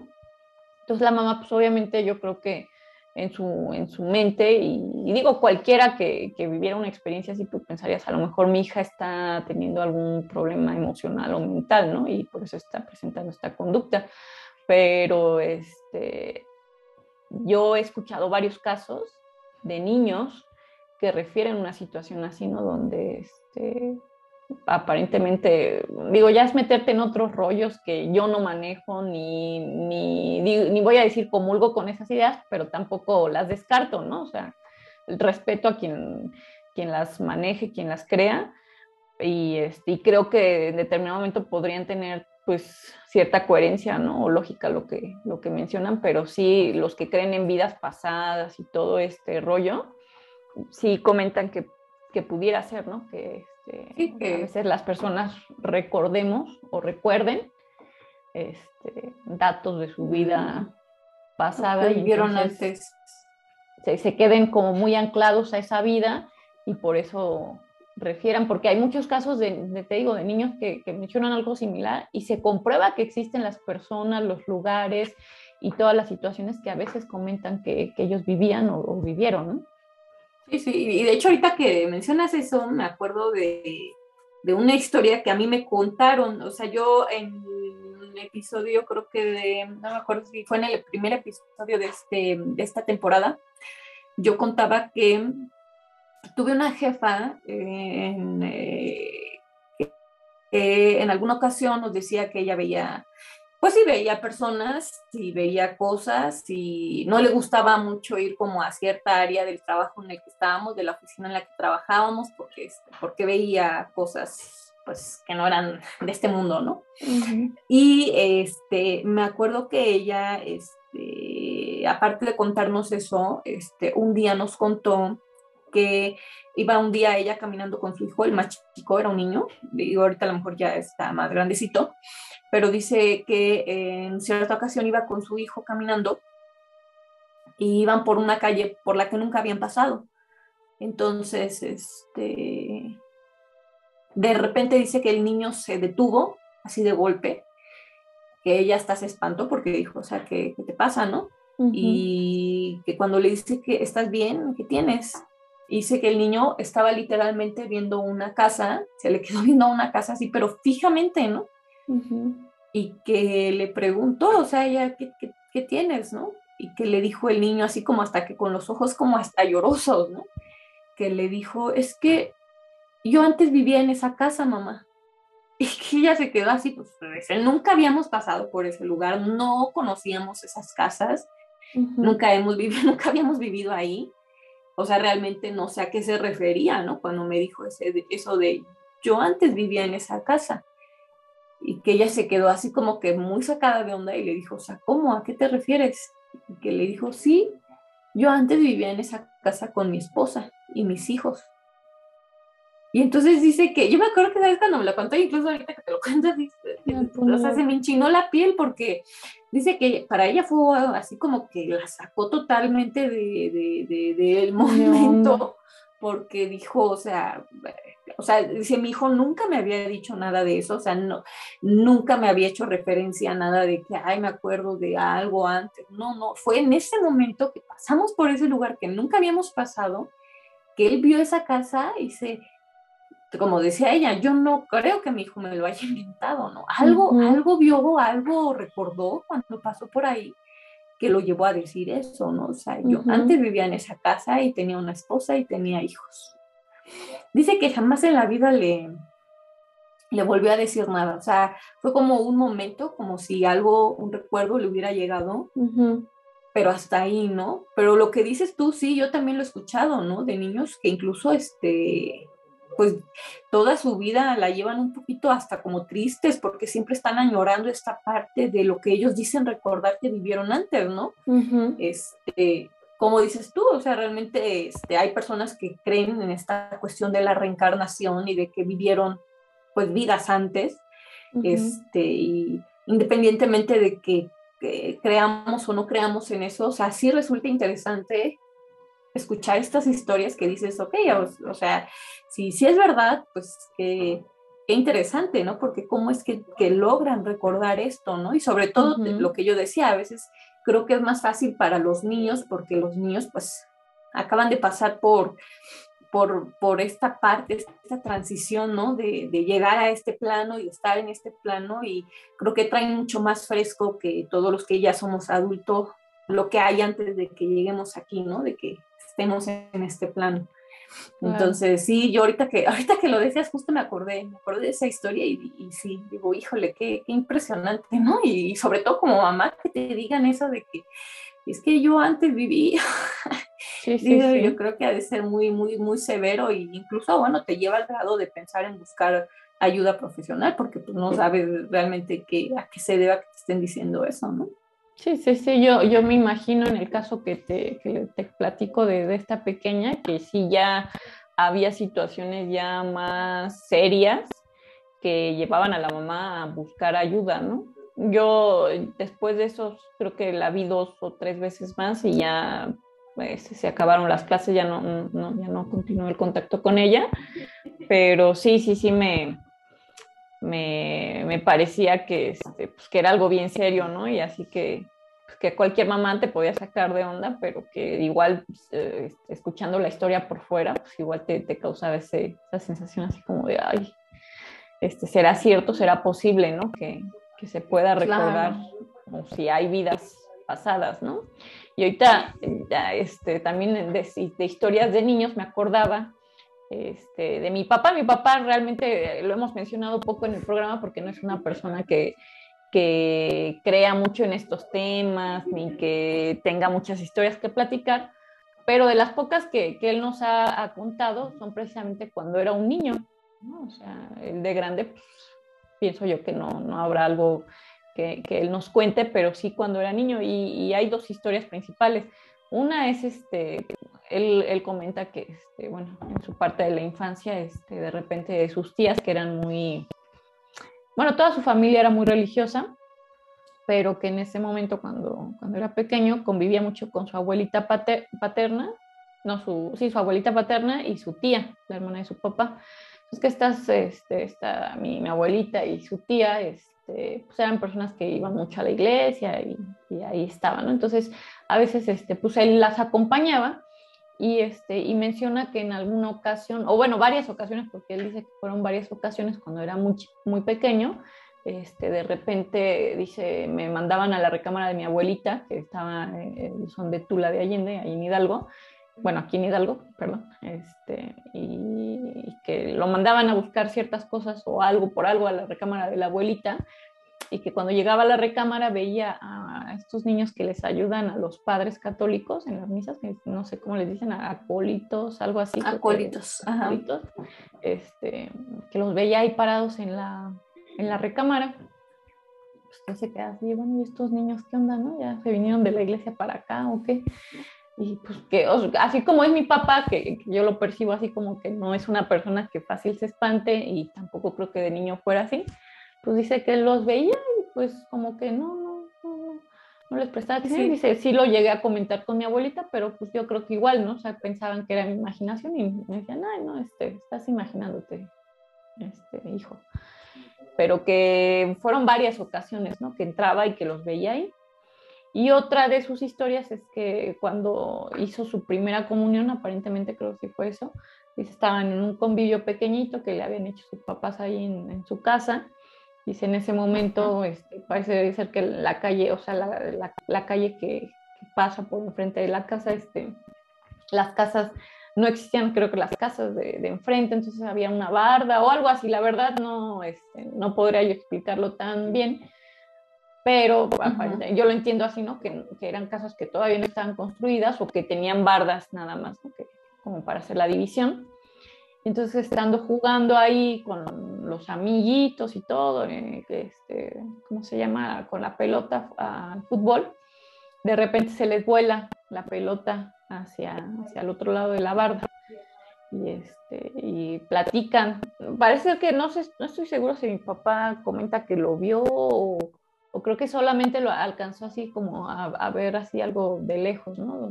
Entonces la mamá, pues obviamente yo creo que en su, en su mente, y, digo cualquiera que, que, viviera una experiencia así, pues pensarías, a lo mejor mi hija está teniendo algún problema emocional o mental, ¿no? Y por eso está presentando esta conducta. Pero este, yo he escuchado varios casos de niños que refieren una situación así, ¿no? Donde este, aparentemente, digo, ya es meterte en otros rollos que yo no manejo, ni, ni, ni, voy a decir comulgo con esas ideas, pero tampoco las descarto, ¿no? O sea, respeto a quien, quien las maneje, quien las crea, y, este, y creo que en determinado momento podrían tener pues cierta coherencia, ¿no? O lógica lo que, lo que mencionan, pero sí los que creen en vidas pasadas y todo este rollo, sí comentan que, que pudiera ser, ¿no? Que, este, a veces las personas recordemos o recuerden este, datos de su vida pasada. y vivieron antes. Se, se queden como muy anclados a esa vida y por eso refieran, porque hay muchos casos de, te digo, de niños que, mencionan algo similar y se comprueba que existen las personas, los lugares y todas las situaciones que a veces comentan que, ellos vivían o, vivieron, ¿no? Sí, sí, y de hecho ahorita que mencionas eso, me acuerdo de, una historia que a mí me contaron, o sea, yo en un episodio, creo que de, no me acuerdo si fue en el primer episodio de, este, de esta temporada, yo contaba que tuve una jefa en, eh, que en alguna ocasión nos decía que ella veía, pues sí veía personas, sí veía cosas y no le gustaba mucho ir como a cierta área del trabajo en el que estábamos, de la oficina en la que trabajábamos, porque, este, porque veía cosas pues que no eran de este mundo, ¿no? Y este, me acuerdo que ella, este, aparte de contarnos eso, este, un día nos contó que iba un día ella caminando con su hijo, el más chico era un niño, y ahorita a lo mejor ya está más grandecito, pero dice que en cierta ocasión iba con su hijo caminando y iban por una calle por la que nunca habían pasado. Entonces, este, de repente dice que el niño se detuvo así de golpe, que ella hasta se espantó porque dijo, o sea, ¿qué, qué te pasa, no? Y que cuando le dice que estás bien, ¿qué tienes? Hice que el niño estaba literalmente viendo una casa, se le quedó viendo una casa así, pero fijamente, ¿no? Y que le preguntó, o sea, ella, ¿qué, ¿qué, tienes, no? Y que le dijo el niño así como hasta que con los ojos como hasta llorosos, ¿no? Que le dijo, es que yo antes vivía en esa casa, mamá. Y que ella se quedó así, pues, pues nunca habíamos pasado por ese lugar, no conocíamos esas casas, nunca hemos vivido, nunca habíamos vivido ahí o sea, realmente no sé a qué se refería, ¿no? Cuando me dijo ese, eso de, yo antes vivía en esa casa. Y que ella se quedó así como que muy sacada de onda y le dijo, o sea, ¿cómo? ¿A qué te refieres? Y que le dijo, sí, yo antes vivía en esa casa con mi esposa y mis hijos. Y entonces dice que, yo me acuerdo que sabes cuando me lo contó, incluso ahorita que te lo cuentas, o sea, se me enchinó la piel porque dice que para ella fue así como que la sacó totalmente del de, de, momento, porque dijo, o sea, o sea, dice, mi hijo nunca me había dicho nada de eso, o sea, no, nunca me había hecho referencia a nada de que, ay, me acuerdo de algo antes. No, no, fue en ese momento que pasamos por ese lugar que nunca habíamos pasado, que él vio esa casa y se como decía ella, yo no creo que mi hijo me lo haya inventado, ¿no? Algo, algo vio, algo recordó cuando pasó por ahí que lo llevó a decir eso, ¿no? O sea, yo antes vivía en esa casa y tenía una esposa y tenía hijos. Dice que jamás en la vida le, le volvió a decir nada, o sea, fue como un momento, como si algo, un recuerdo le hubiera llegado, pero hasta ahí, ¿no? Pero lo que dices tú, sí, yo también lo he escuchado, ¿no? De niños que incluso, este, pues toda su vida la llevan un poquito hasta como tristes porque siempre están añorando esta parte de lo que ellos dicen recordar que vivieron antes, ¿no? Este, como dices tú, o sea, realmente este, hay personas que creen en esta cuestión de la reencarnación y de que vivieron pues vidas antes, este, y independientemente de que, creamos o no creamos en eso, o sea, sí resulta interesante escuchar estas historias que dices, ok, o, sea, si, si es verdad, pues que qué interesante, ¿no? Porque cómo es que, logran recordar esto, ¿no? Y sobre todo lo que yo decía, a veces creo que es más fácil para los niños porque los niños pues acaban de pasar por, por, por esta parte, esta transición, ¿no? De, de, llegar a este plano y estar en este plano y creo que traen mucho más fresco que todos los que ya somos adultos, lo que hay antes de que lleguemos aquí, ¿no? De que estemos en este plano. Entonces, sí, yo ahorita que, ahorita que lo decías, justo me acordé, me acordé de esa historia y, sí, digo, híjole, qué, qué impresionante, ¿no? Y, sobre todo como mamá que te digan eso de que es que yo antes viví. Sí, sí, Yo creo que ha de ser muy, muy, muy severo e incluso, bueno, te lleva al grado de pensar en buscar ayuda profesional porque tú no sabes realmente qué, a qué se deba que te estén diciendo eso, ¿no? Sí, sí, sí, yo, yo me imagino en el caso que te, que te platico de, de, esta pequeña, que sí ya había situaciones ya más serias que llevaban a la mamá a buscar ayuda, ¿no? Yo después de eso creo que la vi dos o tres veces más y ya pues, se acabaron las clases, ya no, no, ya no continuó el contacto con ella, pero sí, sí, sí me, me, me parecía que, este, pues, que era algo bien serio, ¿no? Y así que, pues, que cualquier mamá te podía sacar de onda, pero que igual pues, eh, este, escuchando la historia por fuera, pues igual te, te causaba ese, esa sensación así como de, ay, este, ¿será cierto, será posible, ¿no? Que, que se pueda recordar como si hay vidas pasadas, ¿no? Y ahorita, este, también de, de historias de niños me acordaba este, de mi papá. Mi papá realmente lo hemos mencionado poco en el programa porque no es una persona que, que crea mucho en estos temas ni que tenga muchas historias que platicar, pero de las pocas que, que él nos ha, contado son precisamente cuando era un niño. O sea, el de grande, pues, pienso yo que no, no habrá algo que, que, él nos cuente, pero sí cuando era niño. Y, y hay dos historias principales. Una es este, él, comenta que, este, bueno, en su parte de la infancia, este, de repente sus tías que eran muy, bueno, toda su familia era muy religiosa, pero que en ese momento cuando, cuando era pequeño convivía mucho con su abuelita paterna, no, su, sí, su abuelita paterna y su tía, la hermana de su papá. Entonces que estas, este, esta, mi, mi, abuelita y su tía, este, pues eran personas que iban mucho a la iglesia y, y ahí estaban, ¿no? Entonces a veces, este, pues él las acompañaba y, este, y menciona que en alguna ocasión, o bueno, varias ocasiones, porque él dice que fueron varias ocasiones cuando era muy, muy pequeño, este, de repente dice, me mandaban a la recámara de mi abuelita, que estaba en son de Tula de Allende, ahí en Hidalgo, bueno, aquí en Hidalgo, perdón, este, y, y, que lo mandaban a buscar ciertas cosas o algo por algo a la recámara de la abuelita, y que cuando llegaba a la recámara veía a estos niños que les ayudan a los padres católicos en las misas, no sé cómo les dicen, acólitos, algo así. Acólitos, acólitos este, que los veía ahí parados en la, en la recámara. Pues se queda así, bueno, ¿y estos niños qué onda, no? ¿Ya se vinieron de la iglesia para acá o qué? Y pues que, así como es mi papá, que, que yo lo percibo así como que no es una persona que fácil se espante y tampoco creo que de niño fuera así, pues dice que los veía y pues como que no, no, no, no les prestaba atención. Dice, sí lo llegué a comentar con mi abuelita, pero pues yo creo que igual, ¿no? O sea, pensaban que era mi imaginación y me decían, ay, no, este, estás imaginándote, este, hijo. Pero que fueron varias ocasiones, ¿no? Que entraba y que los veía ahí. Y otra de sus historias es que cuando hizo su primera comunión, aparentemente creo que fue eso, estaban en un convivio pequeñito que le habían hecho sus papás ahí en, en su casa Dice, en ese momento este, parece ser que la calle, o sea, la, la, calle que, pasa por enfrente de la casa, este, las casas no existían, creo que las casas de, de, enfrente, entonces había una barda o algo así. La verdad no, este, no podría yo explicarlo tan bien, pero yo lo entiendo así, ¿no? Que, que, eran casas que todavía no estaban construidas o que tenían bardas nada más, ¿no? que, como para hacer la división. Entonces, estando jugando ahí con los amiguitos y todo, eh, este, ¿cómo se llama? Con la pelota al fútbol, de repente se les vuela la pelota hacia, hacia el otro lado de la barda. Y, este, y platican. Parece que no, sé, no estoy seguro si mi papá comenta que lo vio o, creo que solamente lo alcanzó así como a, ver así algo de lejos, ¿no?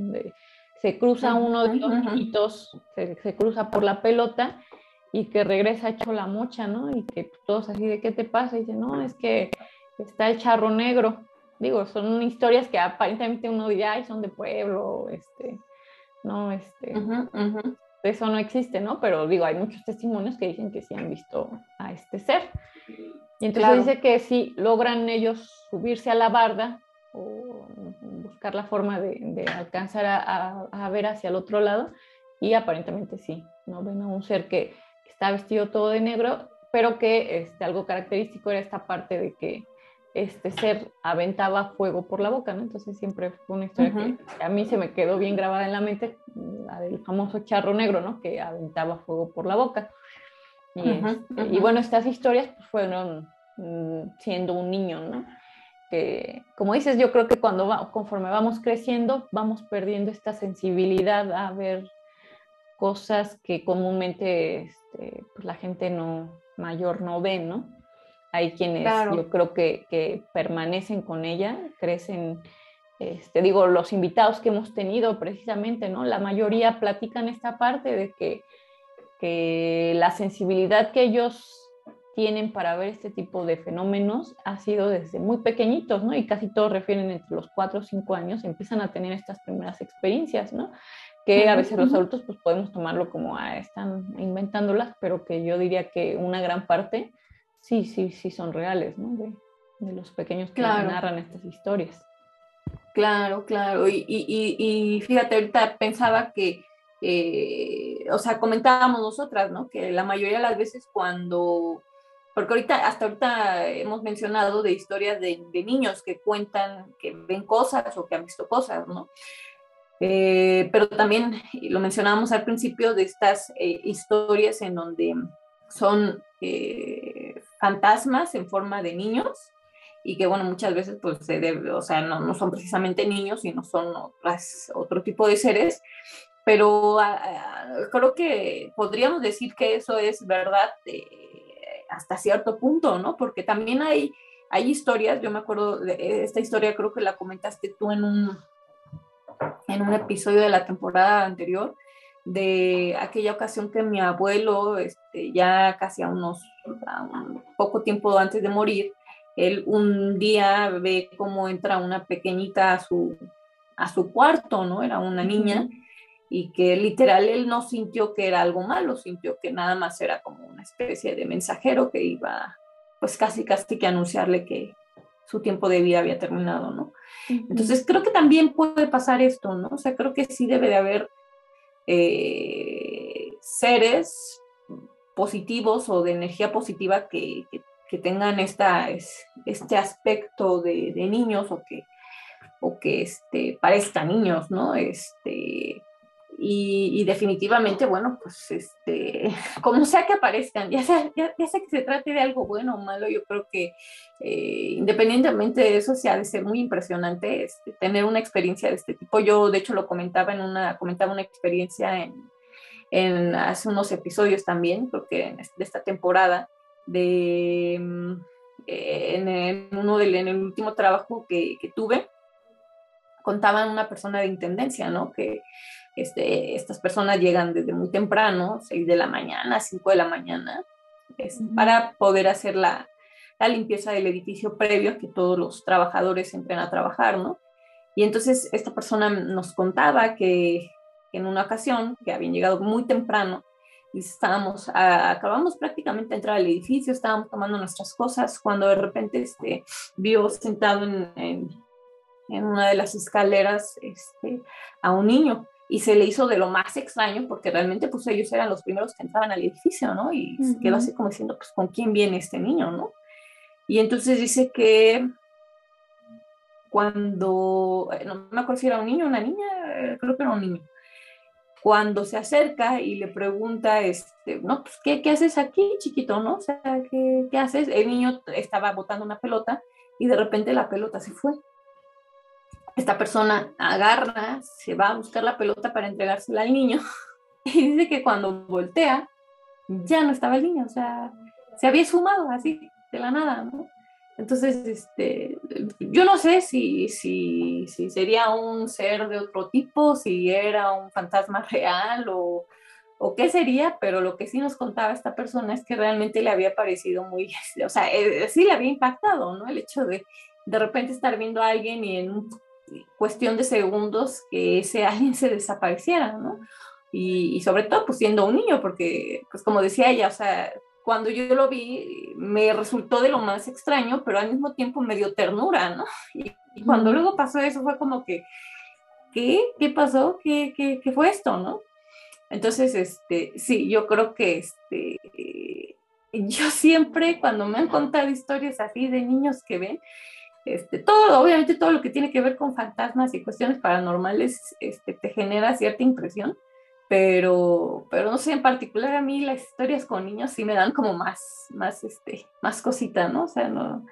Se cruza uno de los niñitos, se, se, cruza por la pelota y que regresa hecho la mocha, ¿no? Y que todos así de qué te pasa, y dice, no, es que está el charro negro. Digo, son historias que aparentemente uno diría, ay, son de pueblo, este, no, este, eso no existe, ¿no? Pero digo, hay muchos testimonios que dicen que sí han visto a este ser. Y entonces dice que si logran ellos subirse a la barda o buscar la forma de, alcanzar a, ver hacia el otro lado, y aparentemente sí, ¿no? Ven a un ser que, está vestido todo de negro, pero que este, algo característico era esta parte de que este ser aventaba fuego por la boca, ¿no? Entonces siempre fue una historia que a mí se me quedó bien grabada en la mente, la del famoso charro negro, ¿no? Que aventaba fuego por la boca. Y, este, bueno, estas historias pues, fueron mm, siendo un niño, ¿no? Que, como dices, yo creo que cuando conforme vamos creciendo, vamos perdiendo esta sensibilidad a ver cosas que comúnmente este, pues, la gente no mayor no ve, ¿no? Hay quienes yo creo que, permanecen con ella, crecen, este, digo, los invitados que hemos tenido precisamente, ¿no? La mayoría platican esta parte de que, que la sensibilidad que ellos tienen para ver este tipo de fenómenos ha sido desde muy pequeñitos, ¿no? Y casi todos refieren entre los 4 o 5 años, empiezan a tener estas primeras experiencias, ¿no? Que a veces los adultos pues podemos tomarlo como, ah, están inventándolas, pero que yo diría que una gran parte sí, sí, sí son reales, ¿no? De, los pequeños que narran estas historias. Claro, claro. Y, y, fíjate, ahorita pensaba que, eh, o sea, comentábamos nosotras, ¿no? Que la mayoría de las veces cuando, porque ahorita, hasta ahorita hemos mencionado de historias de, niños que cuentan que ven cosas o que han visto cosas, ¿no? Eh, pero también lo mencionábamos al principio de estas eh, historias en donde son fantasmas en forma de niños y que bueno, muchas veces pues se debe, o sea, no, no son precisamente niños, sino son otras, otro tipo de seres, pero ah, ah, creo que podríamos decir que eso es verdad eh, hasta cierto punto, ¿no? Porque también hay, hay historias, yo me acuerdo de esta historia, creo que la comentaste tú en un, en un episodio de la temporada anterior, de aquella ocasión que mi abuelo, este, ya casi a unos un poco tiempo antes de morir, él un día ve cómo entra una pequeñita a su, a su cuarto, ¿no? Era una niña, y que literal él no sintió que era algo malo, sintió que nada más era como una especie de mensajero que iba, pues casi, casi que anunciarle que su tiempo de vida había terminado, ¿no? Entonces creo que también puede pasar esto, ¿no? O sea, creo que sí debe de haber eh, seres positivos o de energía positiva que, tengan esta, este aspecto de, niños o que, o que este, parezcan niños, ¿no? Este, y, definitivamente, bueno, pues este, como sea que aparezcan, ya sea, ya, sea que se trate de algo bueno o malo, yo creo que eh, independientemente de eso, se ha de ser muy impresionante este, tener una experiencia de este tipo. Yo, de hecho, lo comentaba en una, comentaba una experiencia en, en hace unos episodios también, porque de esta temporada, de, mm, en, uno del, en el último trabajo que, que tuve, contaban una persona de intendencia, ¿no? Que este, estas personas llegan desde muy temprano, 6 de la mañana, 5 de la mañana, para poder hacer la, la, limpieza del edificio previo a que todos los trabajadores entren a trabajar, ¿no? Y entonces esta persona nos contaba que, en una ocasión, que habían llegado muy temprano, y estábamos, acabamos prácticamente de entrar al edificio, estábamos tomando nuestras cosas, cuando de repente este, vio sentado en, en, en una de las escaleras este, a un niño y se le hizo de lo más extraño porque realmente pues ellos eran los primeros que entraban al edificio, ¿no? Y se quedó así como diciendo, pues ¿con quién viene este niño, ¿no? Y entonces dice que cuando, no me acuerdo si era un niño o una niña, creo que era un niño, cuando se acerca y le pregunta, este, no, pues, ¿qué, ¿qué, haces aquí, chiquito, no? O sea, ¿qué, ¿qué haces? El niño estaba botando una pelota y de repente la pelota se fue. Esta persona agarra, se va a buscar la pelota para entregársela al niño y dice que cuando voltea, ya no estaba el niño, o sea, se había sumado así, de la nada, ¿no? Entonces, este, yo no sé si, si, si, sería un ser de otro tipo, si era un fantasma real o, o, qué sería, pero lo que sí nos contaba esta persona es que realmente le había parecido muy, o sea, eh, sí le había impactado, ¿no? El hecho de de repente estar viendo a alguien y en cuestión de segundos que ese alguien se desapareciera, ¿no? Y, y sobre todo, pues siendo un niño, porque, pues como decía ella, o sea, cuando yo lo vi, me resultó de lo más extraño, pero al mismo tiempo me dio ternura, ¿no? Y, cuando luego pasó eso fue como que, ¿qué? ¿Qué pasó? ¿Qué, qué, qué fue esto, no? Entonces, este, sí, yo creo que este, yo siempre cuando me han contado historias así de niños que ven, este, todo, obviamente todo lo que tiene que ver con fantasmas y cuestiones paranormales, este, te genera cierta impresión pero, pero no sé, en particular a mí las historias con niños sí me dan como más, más, este, más cosita, ¿no? O sea, no,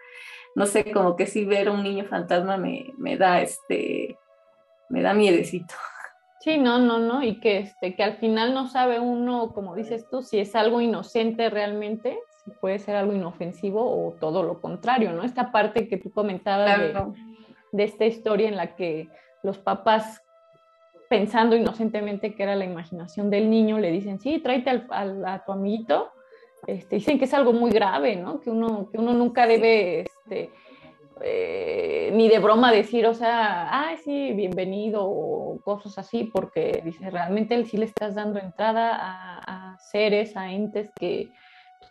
no sé, como que si ver a un niño fantasma me, me da, este, me da miedecito. Sí, no, no, no, y que, este, que al final no sabe uno, como dices tú, si es algo inocente realmente, si puede ser algo inofensivo o todo lo contrario, ¿no? Esta parte que tú comentabas de, de esta historia en la que los papás pensando inocentemente que era la imaginación del niño, le dicen, sí, tráete al, a tu amiguito. Este, dicen que es algo muy grave, ¿no? Que uno, que uno nunca debe, este, eh, ni de broma decir, o sea, ay, sí, bienvenido, o cosas así, porque dice, realmente sí le estás dando entrada a, seres, a entes que,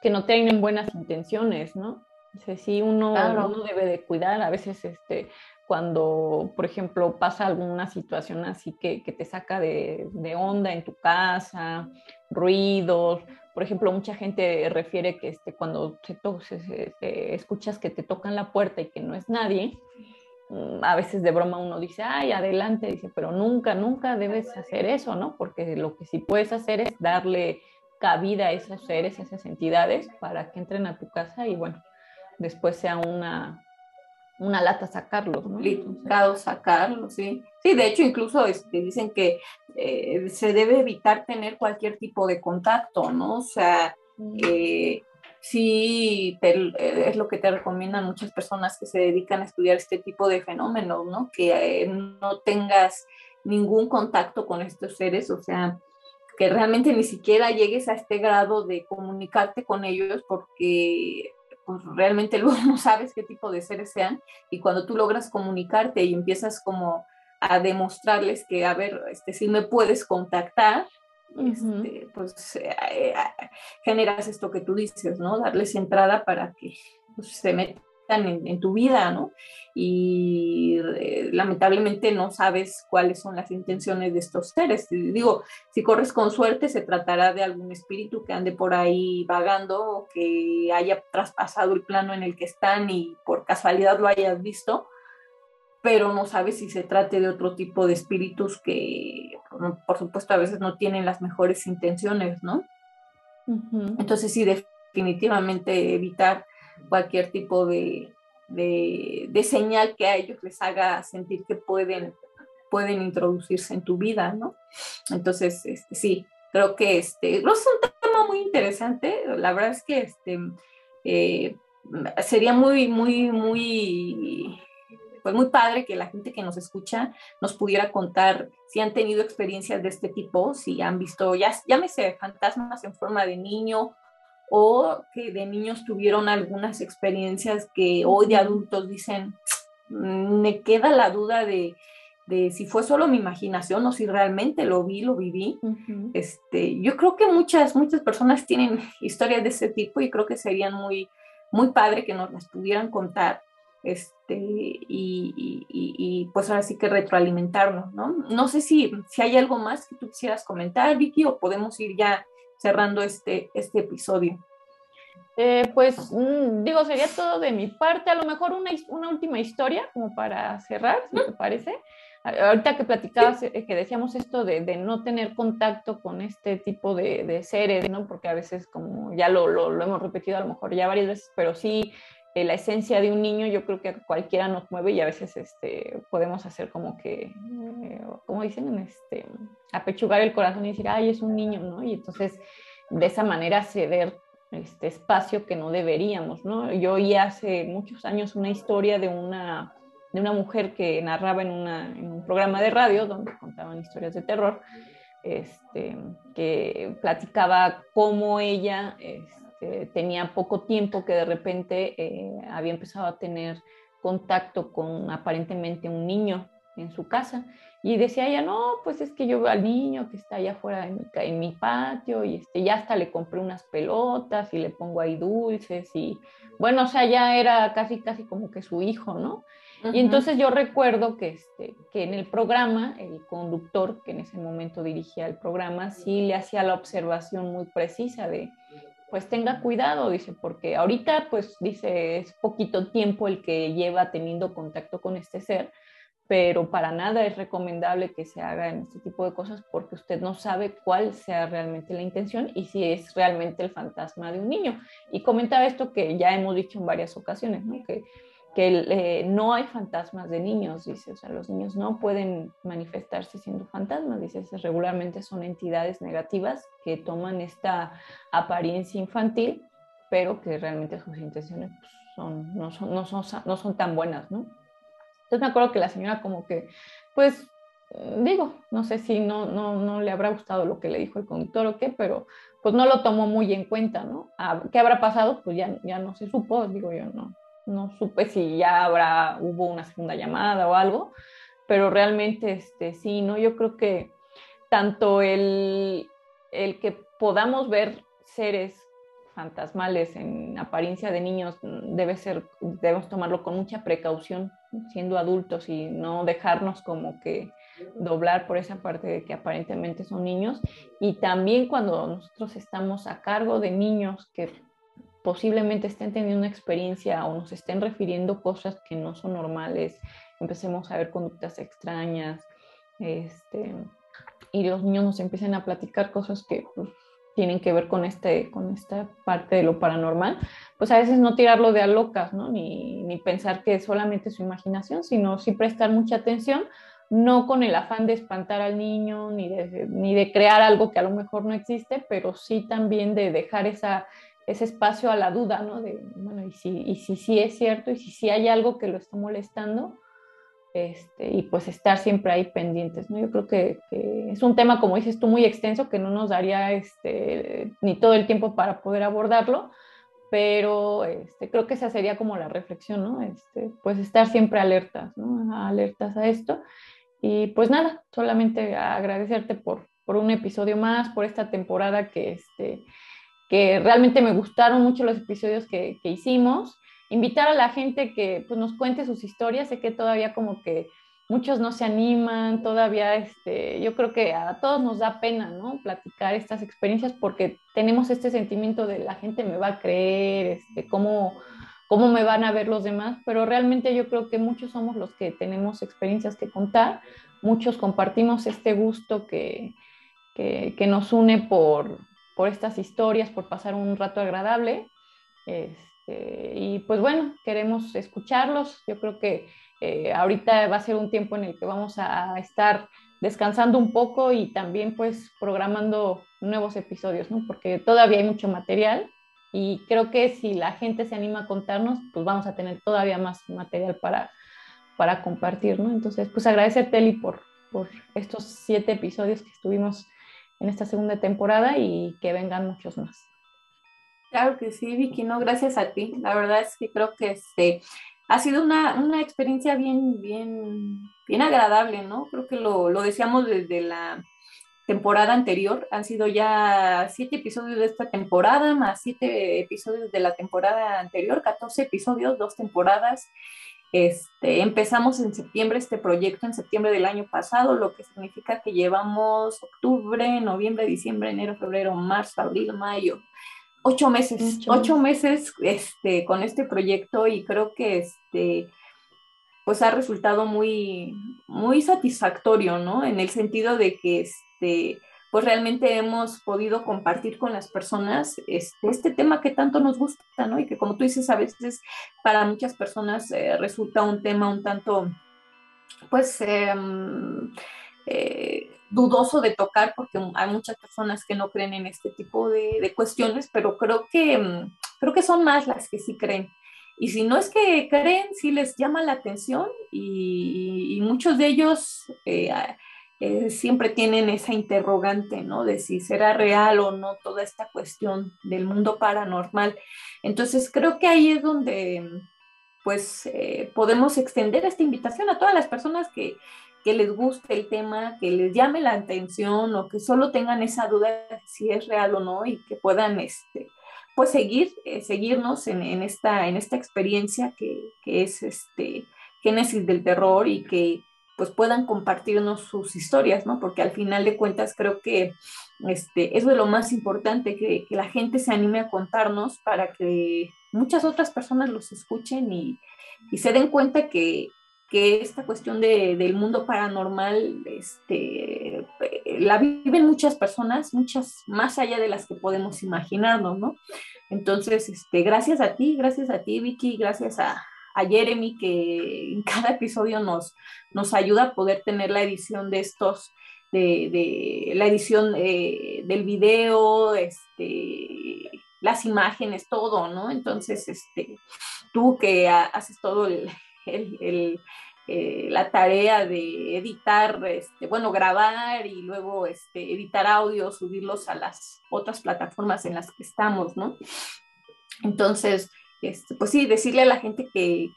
que no tienen buenas intenciones, ¿no? Dice, sí, uno, uno debe de cuidar, a veces, este, cuando, por ejemplo, pasa alguna situación así que, que te saca de, de, onda en tu casa, ruidos. Por ejemplo, mucha gente refiere que este, cuando se, se, se, escuchas que te tocan la puerta y que no es nadie, mm, a veces de broma uno dice, ay, adelante, dice, pero nunca, nunca debes hacer eso, ¿no? Porque lo que sí puedes hacer es darle cabida a esos seres, a esas entidades, para que entren a tu casa y bueno, después sea una, una lata sacarlos, ¿no? Complicado sacarlos, sí. Sí, de hecho, incluso este, dicen que eh, se debe evitar tener cualquier tipo de contacto, ¿no? O sea, eh, sí, eh, es lo que te recomiendan muchas personas que se dedican a estudiar este tipo de fenómenos, ¿no? Que no tengas ningún contacto con estos seres, o sea, que realmente ni siquiera llegues a este grado de comunicarte con ellos porque pues realmente luego no sabes qué tipo de seres sean y cuando tú logras comunicarte y empiezas como a demostrarles que, a ver, este, si me puedes contactar, este, pues eh, eh, generas esto que tú dices, ¿no? Darles entrada para que pues, se metan en, tu vida, ¿no? Y eh, lamentablemente no sabes cuáles son las intenciones de estos seres. Digo, si corres con suerte, se tratará de algún espíritu que ande por ahí vagando o que haya traspasado el plano en el que están y por casualidad lo hayas visto, pero no sabes si se trate de otro tipo de espíritus que, por supuesto, a veces no tienen las mejores intenciones, ¿no? Entonces sí, definitivamente evitar cualquier tipo de, de, señal que a ellos les haga sentir que pueden, pueden introducirse en tu vida, ¿no? Entonces, este, sí, creo que este, es un tema muy interesante. La verdad es que este, eh, sería muy, muy, muy, pues muy padre que la gente que nos escucha nos pudiera contar si han tenido experiencias de este tipo, si han visto, ya, llámese fantasmas en forma de niño o que de niños tuvieron algunas experiencias que hoy de adultos dicen, mm, me queda la duda de, de si fue solo mi imaginación o si realmente lo vi, lo viví. este, yo creo que muchas, muchas personas tienen historias de ese tipo y creo que serían muy, muy padre que nos las pudieran contar. Este, y, y, y, pues ahora sí que retroalimentarnos, ¿no? No sé si, si hay algo más que tú quisieras comentar, Vicky, o podemos ir ya cerrando este, este episodio? Eh, pues mm, digo, sería todo de mi parte. A lo mejor una, una última historia, como para cerrar, si te parece. ahorita que platicabas, eh, que decíamos esto de, de, no tener contacto con este tipo de, de seres, ¿no? Porque a veces, como ya lo, lo, lo, hemos repetido a lo mejor ya varias veces, pero sí la esencia de un niño yo creo que cualquiera nos mueve y a veces este, podemos hacer como que, eh, como dicen, este, apechugar el corazón y decir, ay, es un niño, ¿no? Y entonces de esa manera ceder este espacio que no deberíamos, ¿no? Yo oí hace muchos años una historia de una, de una mujer que narraba en, una, en un programa de radio donde contaban historias de terror, este, que platicaba cómo ella este, tenía poco tiempo, que de repente eh, había empezado a tener contacto con aparentemente un niño en su casa y decía ella, no, pues es que yo veo al niño que está allá afuera en mi, en mi patio y este, ya hasta le compré unas pelotas y le pongo ahí dulces y bueno, o sea, ya era casi, casi como que su hijo, ¿no? Y entonces yo recuerdo que, este, que en el programa, el conductor que en ese momento dirigía el programa, sí le hacía la observación muy precisa de, pues tenga cuidado, dice, porque ahorita, pues dice, es poquito tiempo el que lleva teniendo contacto con este ser, pero para nada es recomendable que se haga en este tipo de cosas porque usted no sabe cuál sea realmente la intención y si es realmente el fantasma de un niño. Y comentaba esto que ya hemos dicho en varias ocasiones, ¿no? que, que eh, no hay fantasmas de niños, dice, o sea, los niños no pueden manifestarse siendo fantasmas, dice, regularmente son entidades negativas que toman esta apariencia infantil, pero que realmente sus intenciones pues, son, no, son, no, son, no son tan buenas, ¿no? Entonces me acuerdo que la señora como que, pues, digo, no sé si no, no, no le habrá gustado lo que le dijo el conductor o qué, pero pues no lo tomó muy en cuenta, ¿no? Ah, ¿Qué habrá pasado? Pues ya, ya no se supo, digo yo, no, no supe si ya habrá, hubo una segunda llamada o algo, pero realmente, este, sí, ¿no? Yo creo que tanto el, el que podamos ver seres fantasmales en apariencia de niños mm, debe ser, debemos tomarlo con mucha precaución siendo adultos y no dejarnos como que doblar por esa parte de que aparentemente son niños y también cuando nosotros estamos a cargo de niños que posiblemente estén teniendo una experiencia o nos estén refiriendo cosas que no son normales, empecemos a ver conductas extrañas, este, y los niños nos empiecen a platicar cosas que pues, tienen que ver con, este, con esta parte de lo paranormal, pues a veces no tirarlo de a locas, ¿no? Ni, ni pensar que es solamente su imaginación, sino sí prestar mucha atención, no con el afán de espantar al niño, ni de, ni de crear algo que a lo mejor no existe, pero sí también de dejar esa, ese espacio a la duda, ¿no? De, bueno, y si, y si sí es cierto, y si sí hay algo que lo está molestando, este, y pues estar siempre ahí pendientes, ¿no? Yo creo que, es un tema, como dices tú, muy extenso que no nos daría este, ni todo el tiempo para poder abordarlo, pero este, creo que esa sería como la reflexión, ¿no? Este, pues estar siempre alertas, ¿no? Alertas a esto. Y pues nada, solamente agradecerte por, por un episodio más, por esta temporada que, este, que realmente me gustaron mucho los episodios que, que hicimos invitar a la gente que pues, nos cuente sus historias. Sé que todavía como que muchos no se animan, todavía este, yo creo que a todos nos da pena, ¿no? Platicar estas experiencias porque tenemos este sentimiento de la gente me va a creer, este, cómo, cómo me van a ver los demás, pero realmente yo creo que muchos somos los que tenemos experiencias que contar, muchos compartimos este gusto que, que, que nos une por, por estas historias, por pasar un rato agradable. Este, y pues bueno, queremos escucharlos. Yo creo que eh, ahorita va a ser un tiempo en el que vamos a estar descansando un poco y también pues programando nuevos episodios, ¿no? Porque todavía hay mucho material y creo que si la gente se anima a contarnos, pues vamos a tener todavía más material para, para compartir, ¿no? Entonces, pues agradecerte, Eli, por, por estos siete episodios que estuvimos en esta segunda temporada y que vengan muchos más. Claro que sí, Vicky, no, gracias a ti. La verdad es que creo que este ha sido una, una experiencia bien, bien, bien agradable, ¿no? Creo que lo, lo decíamos desde la temporada anterior. Han sido ya siete episodios de esta temporada, más siete episodios de la temporada anterior, 14 episodios, dos temporadas. Este, empezamos en septiembre este proyecto, en septiembre del año pasado, lo que significa que llevamos octubre, noviembre, diciembre, enero, febrero, marzo, abril, mayo, ocho meses, ocho, meses este, con este proyecto y creo que este, pues ha resultado muy, muy satisfactorio, ¿no? En el sentido de que este, pues realmente hemos podido compartir con las personas este, este tema que tanto nos gusta, ¿no? Y que como tú dices, a veces para muchas personas eh, resulta un tema un tanto, pues, em, eh, dudoso de tocar porque hay muchas personas que no creen en este tipo de, cuestiones, pero creo que, em, creo que son más las que sí creen. Y si no es que creen, sí les llama la atención y, muchos de ellos eh, eh, siempre tienen esa interrogante, ¿no? De si será real o no toda esta cuestión del mundo paranormal. Entonces creo que ahí es donde pues eh, podemos extender esta invitación a todas las personas que, les guste el tema, que les llame la atención o que solo tengan esa duda de si es real o no y que puedan este, pues seguir, eh, seguirnos en, esta, en esta experiencia que, que es este Génesis del Terror y que pues puedan compartirnos sus historias, ¿no? Porque al final de cuentas creo que este, eso es lo más importante, que, la gente se anime a contarnos para que muchas otras personas los escuchen y, se den cuenta que, esta cuestión del mundo paranormal este, la viven muchas personas, muchas más allá de las que podemos imaginarnos, ¿no? Entonces, este, gracias a ti, gracias a ti, Vicky, gracias a, a Jeremy, que en cada episodio nos, nos ayuda a poder tener la edición de estos, de, la edición eh, del video, este, las imágenes, todo, ¿no? Entonces, este, tú que haces todo el, eh, la tarea de editar, este, bueno, grabar y luego este, editar audio, subirlos a las otras plataformas en las que estamos, ¿no? Entonces, este, pues sí, decirle a la gente que,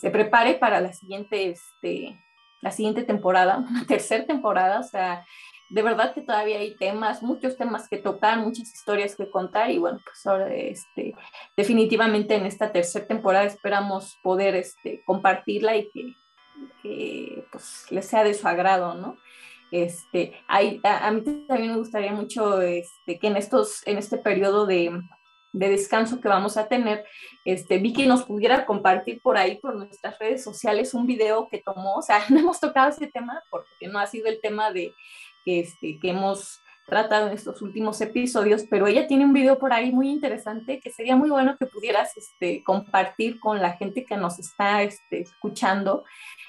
se prepare para la siguiente, este, la siguiente temporada, una tercera temporada, o sea, de verdad que todavía hay temas, muchos temas que tocar, muchas historias que contar y bueno, pues ahora este, definitivamente en esta tercera temporada esperamos poder este, compartirla y que, que pues, les sea de su agrado, ¿no? Este, a, mí también me gustaría mucho que en, estos, en este periodo de, de descanso que vamos a tener, este, Vicky nos pudiera compartir por ahí, por nuestras redes sociales, un video que tomó, o sea, no hemos tocado ese tema porque no ha sido el tema de, este, que hemos tratado en estos últimos episodios, pero ella tiene un video por ahí muy interesante que sería muy bueno que pudieras este, compartir con la gente que nos está este, escuchando.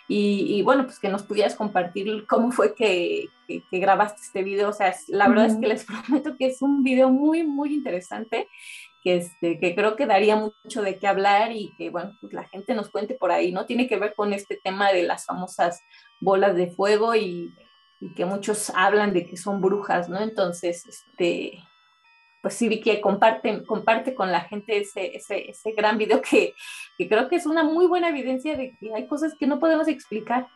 Y, bueno, pues que nos pudieras compartir cómo fue que, que, grabaste este video. O sea, la verdad es que les prometo que es un video muy, muy interesante que, este, que creo que daría mucho de qué hablar y que, bueno, pues la gente nos cuente por ahí, ¿no? Tiene que ver con este tema de las famosas bolas de fuego y, que muchos hablan de que son brujas, ¿no? Entonces, este, pues sí, Vicky, comparte, comparte con la gente ese, ese, ese gran video que, que creo que es una muy buena evidencia de que hay cosas que no podemos explicar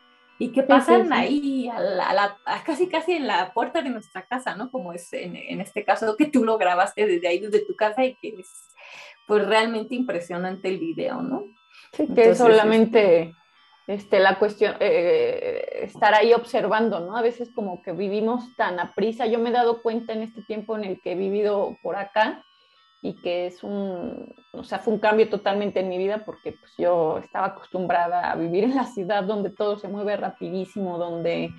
y que pasan ahí a la, casi casi en la puerta de nuestra casa, ¿no? Como es en, en, este caso que tú lo grabaste desde ahí, desde tu casa y que es pues realmente impresionante el video, ¿no? Sí, que solamente este, la cuestión, eh, estar ahí observando, ¿no? A veces como que vivimos tan a prisa, yo me he dado cuenta en este tiempo en el que he vivido por acá, y que es un, o sea, fue un cambio totalmente en mi vida porque pues, yo estaba acostumbrada a vivir en la ciudad donde todo se mueve rapidísimo, donde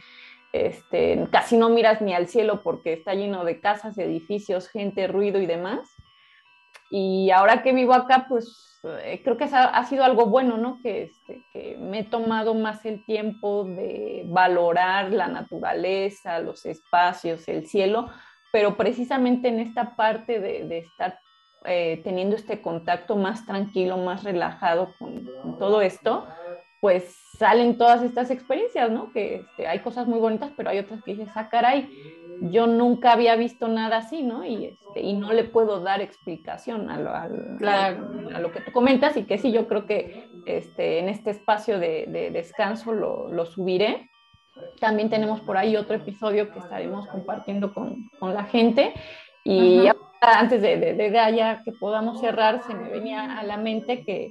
este, casi no miras ni al cielo porque está lleno de casas, edificios, gente, ruido y demás. Y ahora que vivo acá, pues eh, creo que ha, sido algo bueno, ¿no? Que, este, que me he tomado más el tiempo de valorar la naturaleza, los espacios, el cielo, pero precisamente en esta parte de, de estar eh, teniendo este contacto más tranquilo, más relajado con, todo esto, pues salen todas estas experiencias, ¿no? Que este, hay cosas muy bonitas, pero hay otras que dices, ah, caray, yo nunca había visto nada así, ¿no? Y, este, y no le puedo dar explicación a lo, a, lo, que tú comentas y que sí, yo creo que este, en este espacio de, descanso lo, subiré. También tenemos por ahí otro episodio que estaremos compartiendo con, con la gente. Y antes de, que podamos cerrar, se me venía a la mente que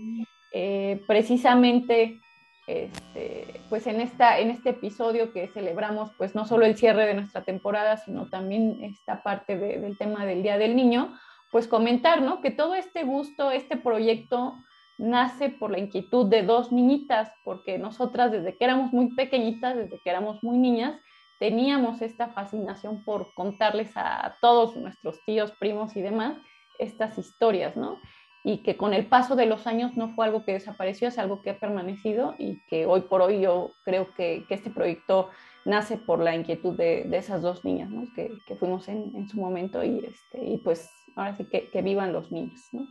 eh, precisamente este, pues en, esta, en este episodio que celebramos pues no solo el cierre de nuestra temporada, sino también esta parte del tema del Día del Niño, pues comentar, ¿no? Que todo este gusto, este proyecto nace por la inquietud de dos niñitas, porque nosotras desde que éramos muy pequeñitas, desde que éramos muy niñas, teníamos esta fascinación por contarles a todos nuestros tíos, primos y demás estas historias, ¿no? Y que con el paso de los años no fue algo que desapareció, es algo que ha permanecido y que hoy por hoy yo creo que, este proyecto nace por la inquietud de, de esas dos niñas, ¿no? Que, que fuimos en, en, su momento y, este, y pues ahora sí que, que vivan los niños, ¿no?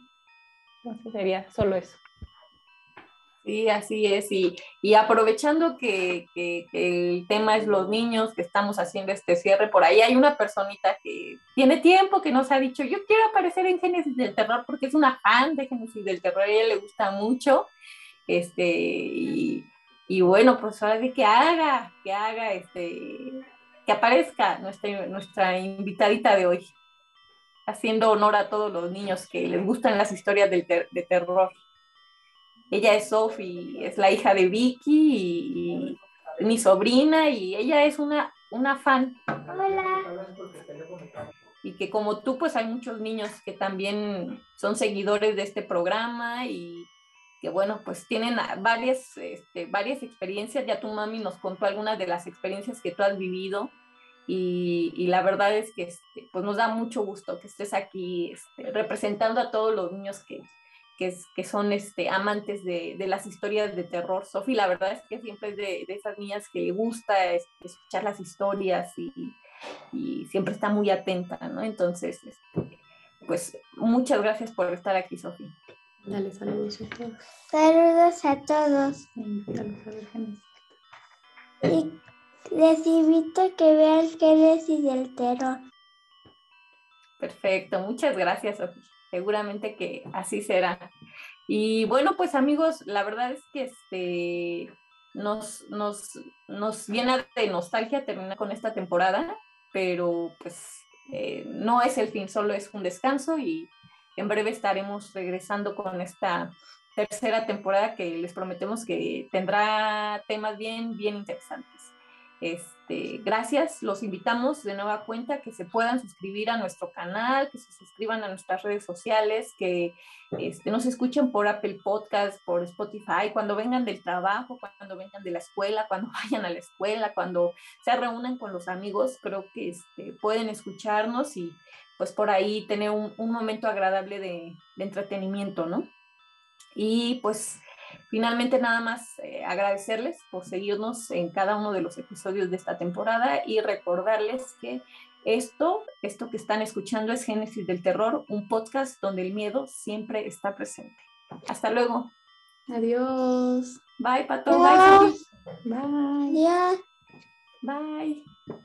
Entonces sería solo eso. Sí, así es. Y, aprovechando que, el tema es los niños, que estamos haciendo este cierre, por ahí hay una personita que tiene tiempo que nos ha dicho, yo quiero aparecer en Génesis del Terror porque es una fan de Génesis del Terror, a ella le gusta mucho. Este, y, y bueno, pues ahora de que haga, que haga, este, que aparezca nuestra, nuestra invitadita de hoy, haciendo honor a todos los niños que les gustan las historias del ter de terror. Ella es Sophie, es la hija de Vicky y, y mi sobrina y ella es una, una fan. Hola. Y que como tú, pues hay muchos niños que también son seguidores de este programa y que bueno, pues tienen varias, este, varias experiencias. Ya tu mami nos contó algunas de las experiencias que tú has vivido. Y, y la verdad es que este, pues nos da mucho gusto que estés aquí este, representando a todos los niños que, que, que son este, amantes de, de, las historias de terror. Sofi, la verdad es que siempre es de, de esas niñas que le gusta este, escuchar las historias y, y, siempre está muy atenta, ¿no? Entonces, este, pues muchas gracias por estar aquí, Sofi. Dale saludos a todos. Saludos a todos. Y les invito a que vean Génesis del Terror. Perfecto, muchas gracias, Sofi seguramente que así será. Y bueno, pues amigos, la verdad es que este, nos, nos, nos de nostalgia terminar con esta temporada, pero pues eh, no es el fin, solo es un descanso y en breve estaremos regresando con esta tercera temporada que les prometemos que tendrá temas bien, bien interesantes. Este, gracias, los invitamos de nueva cuenta que se puedan suscribir a nuestro canal, que se suscriban a nuestras redes sociales, que este, nos escuchen por Apple Podcast, por Spotify, cuando vengan del trabajo, cuando vengan de la escuela, cuando vayan a la escuela, cuando se reúnan con los amigos, creo que este, pueden escucharnos y pues por ahí tener un, momento agradable de entretenimiento, ¿no? Y pues Finalmente, nada más eh, agradecerles por seguirnos en cada uno de los episodios de esta temporada y recordarles que esto, esto que están escuchando es Génesis del Terror, un podcast donde el miedo siempre está presente. Hasta luego. Adiós. Bye, Pato. Bye, Bye. Bye. Bye.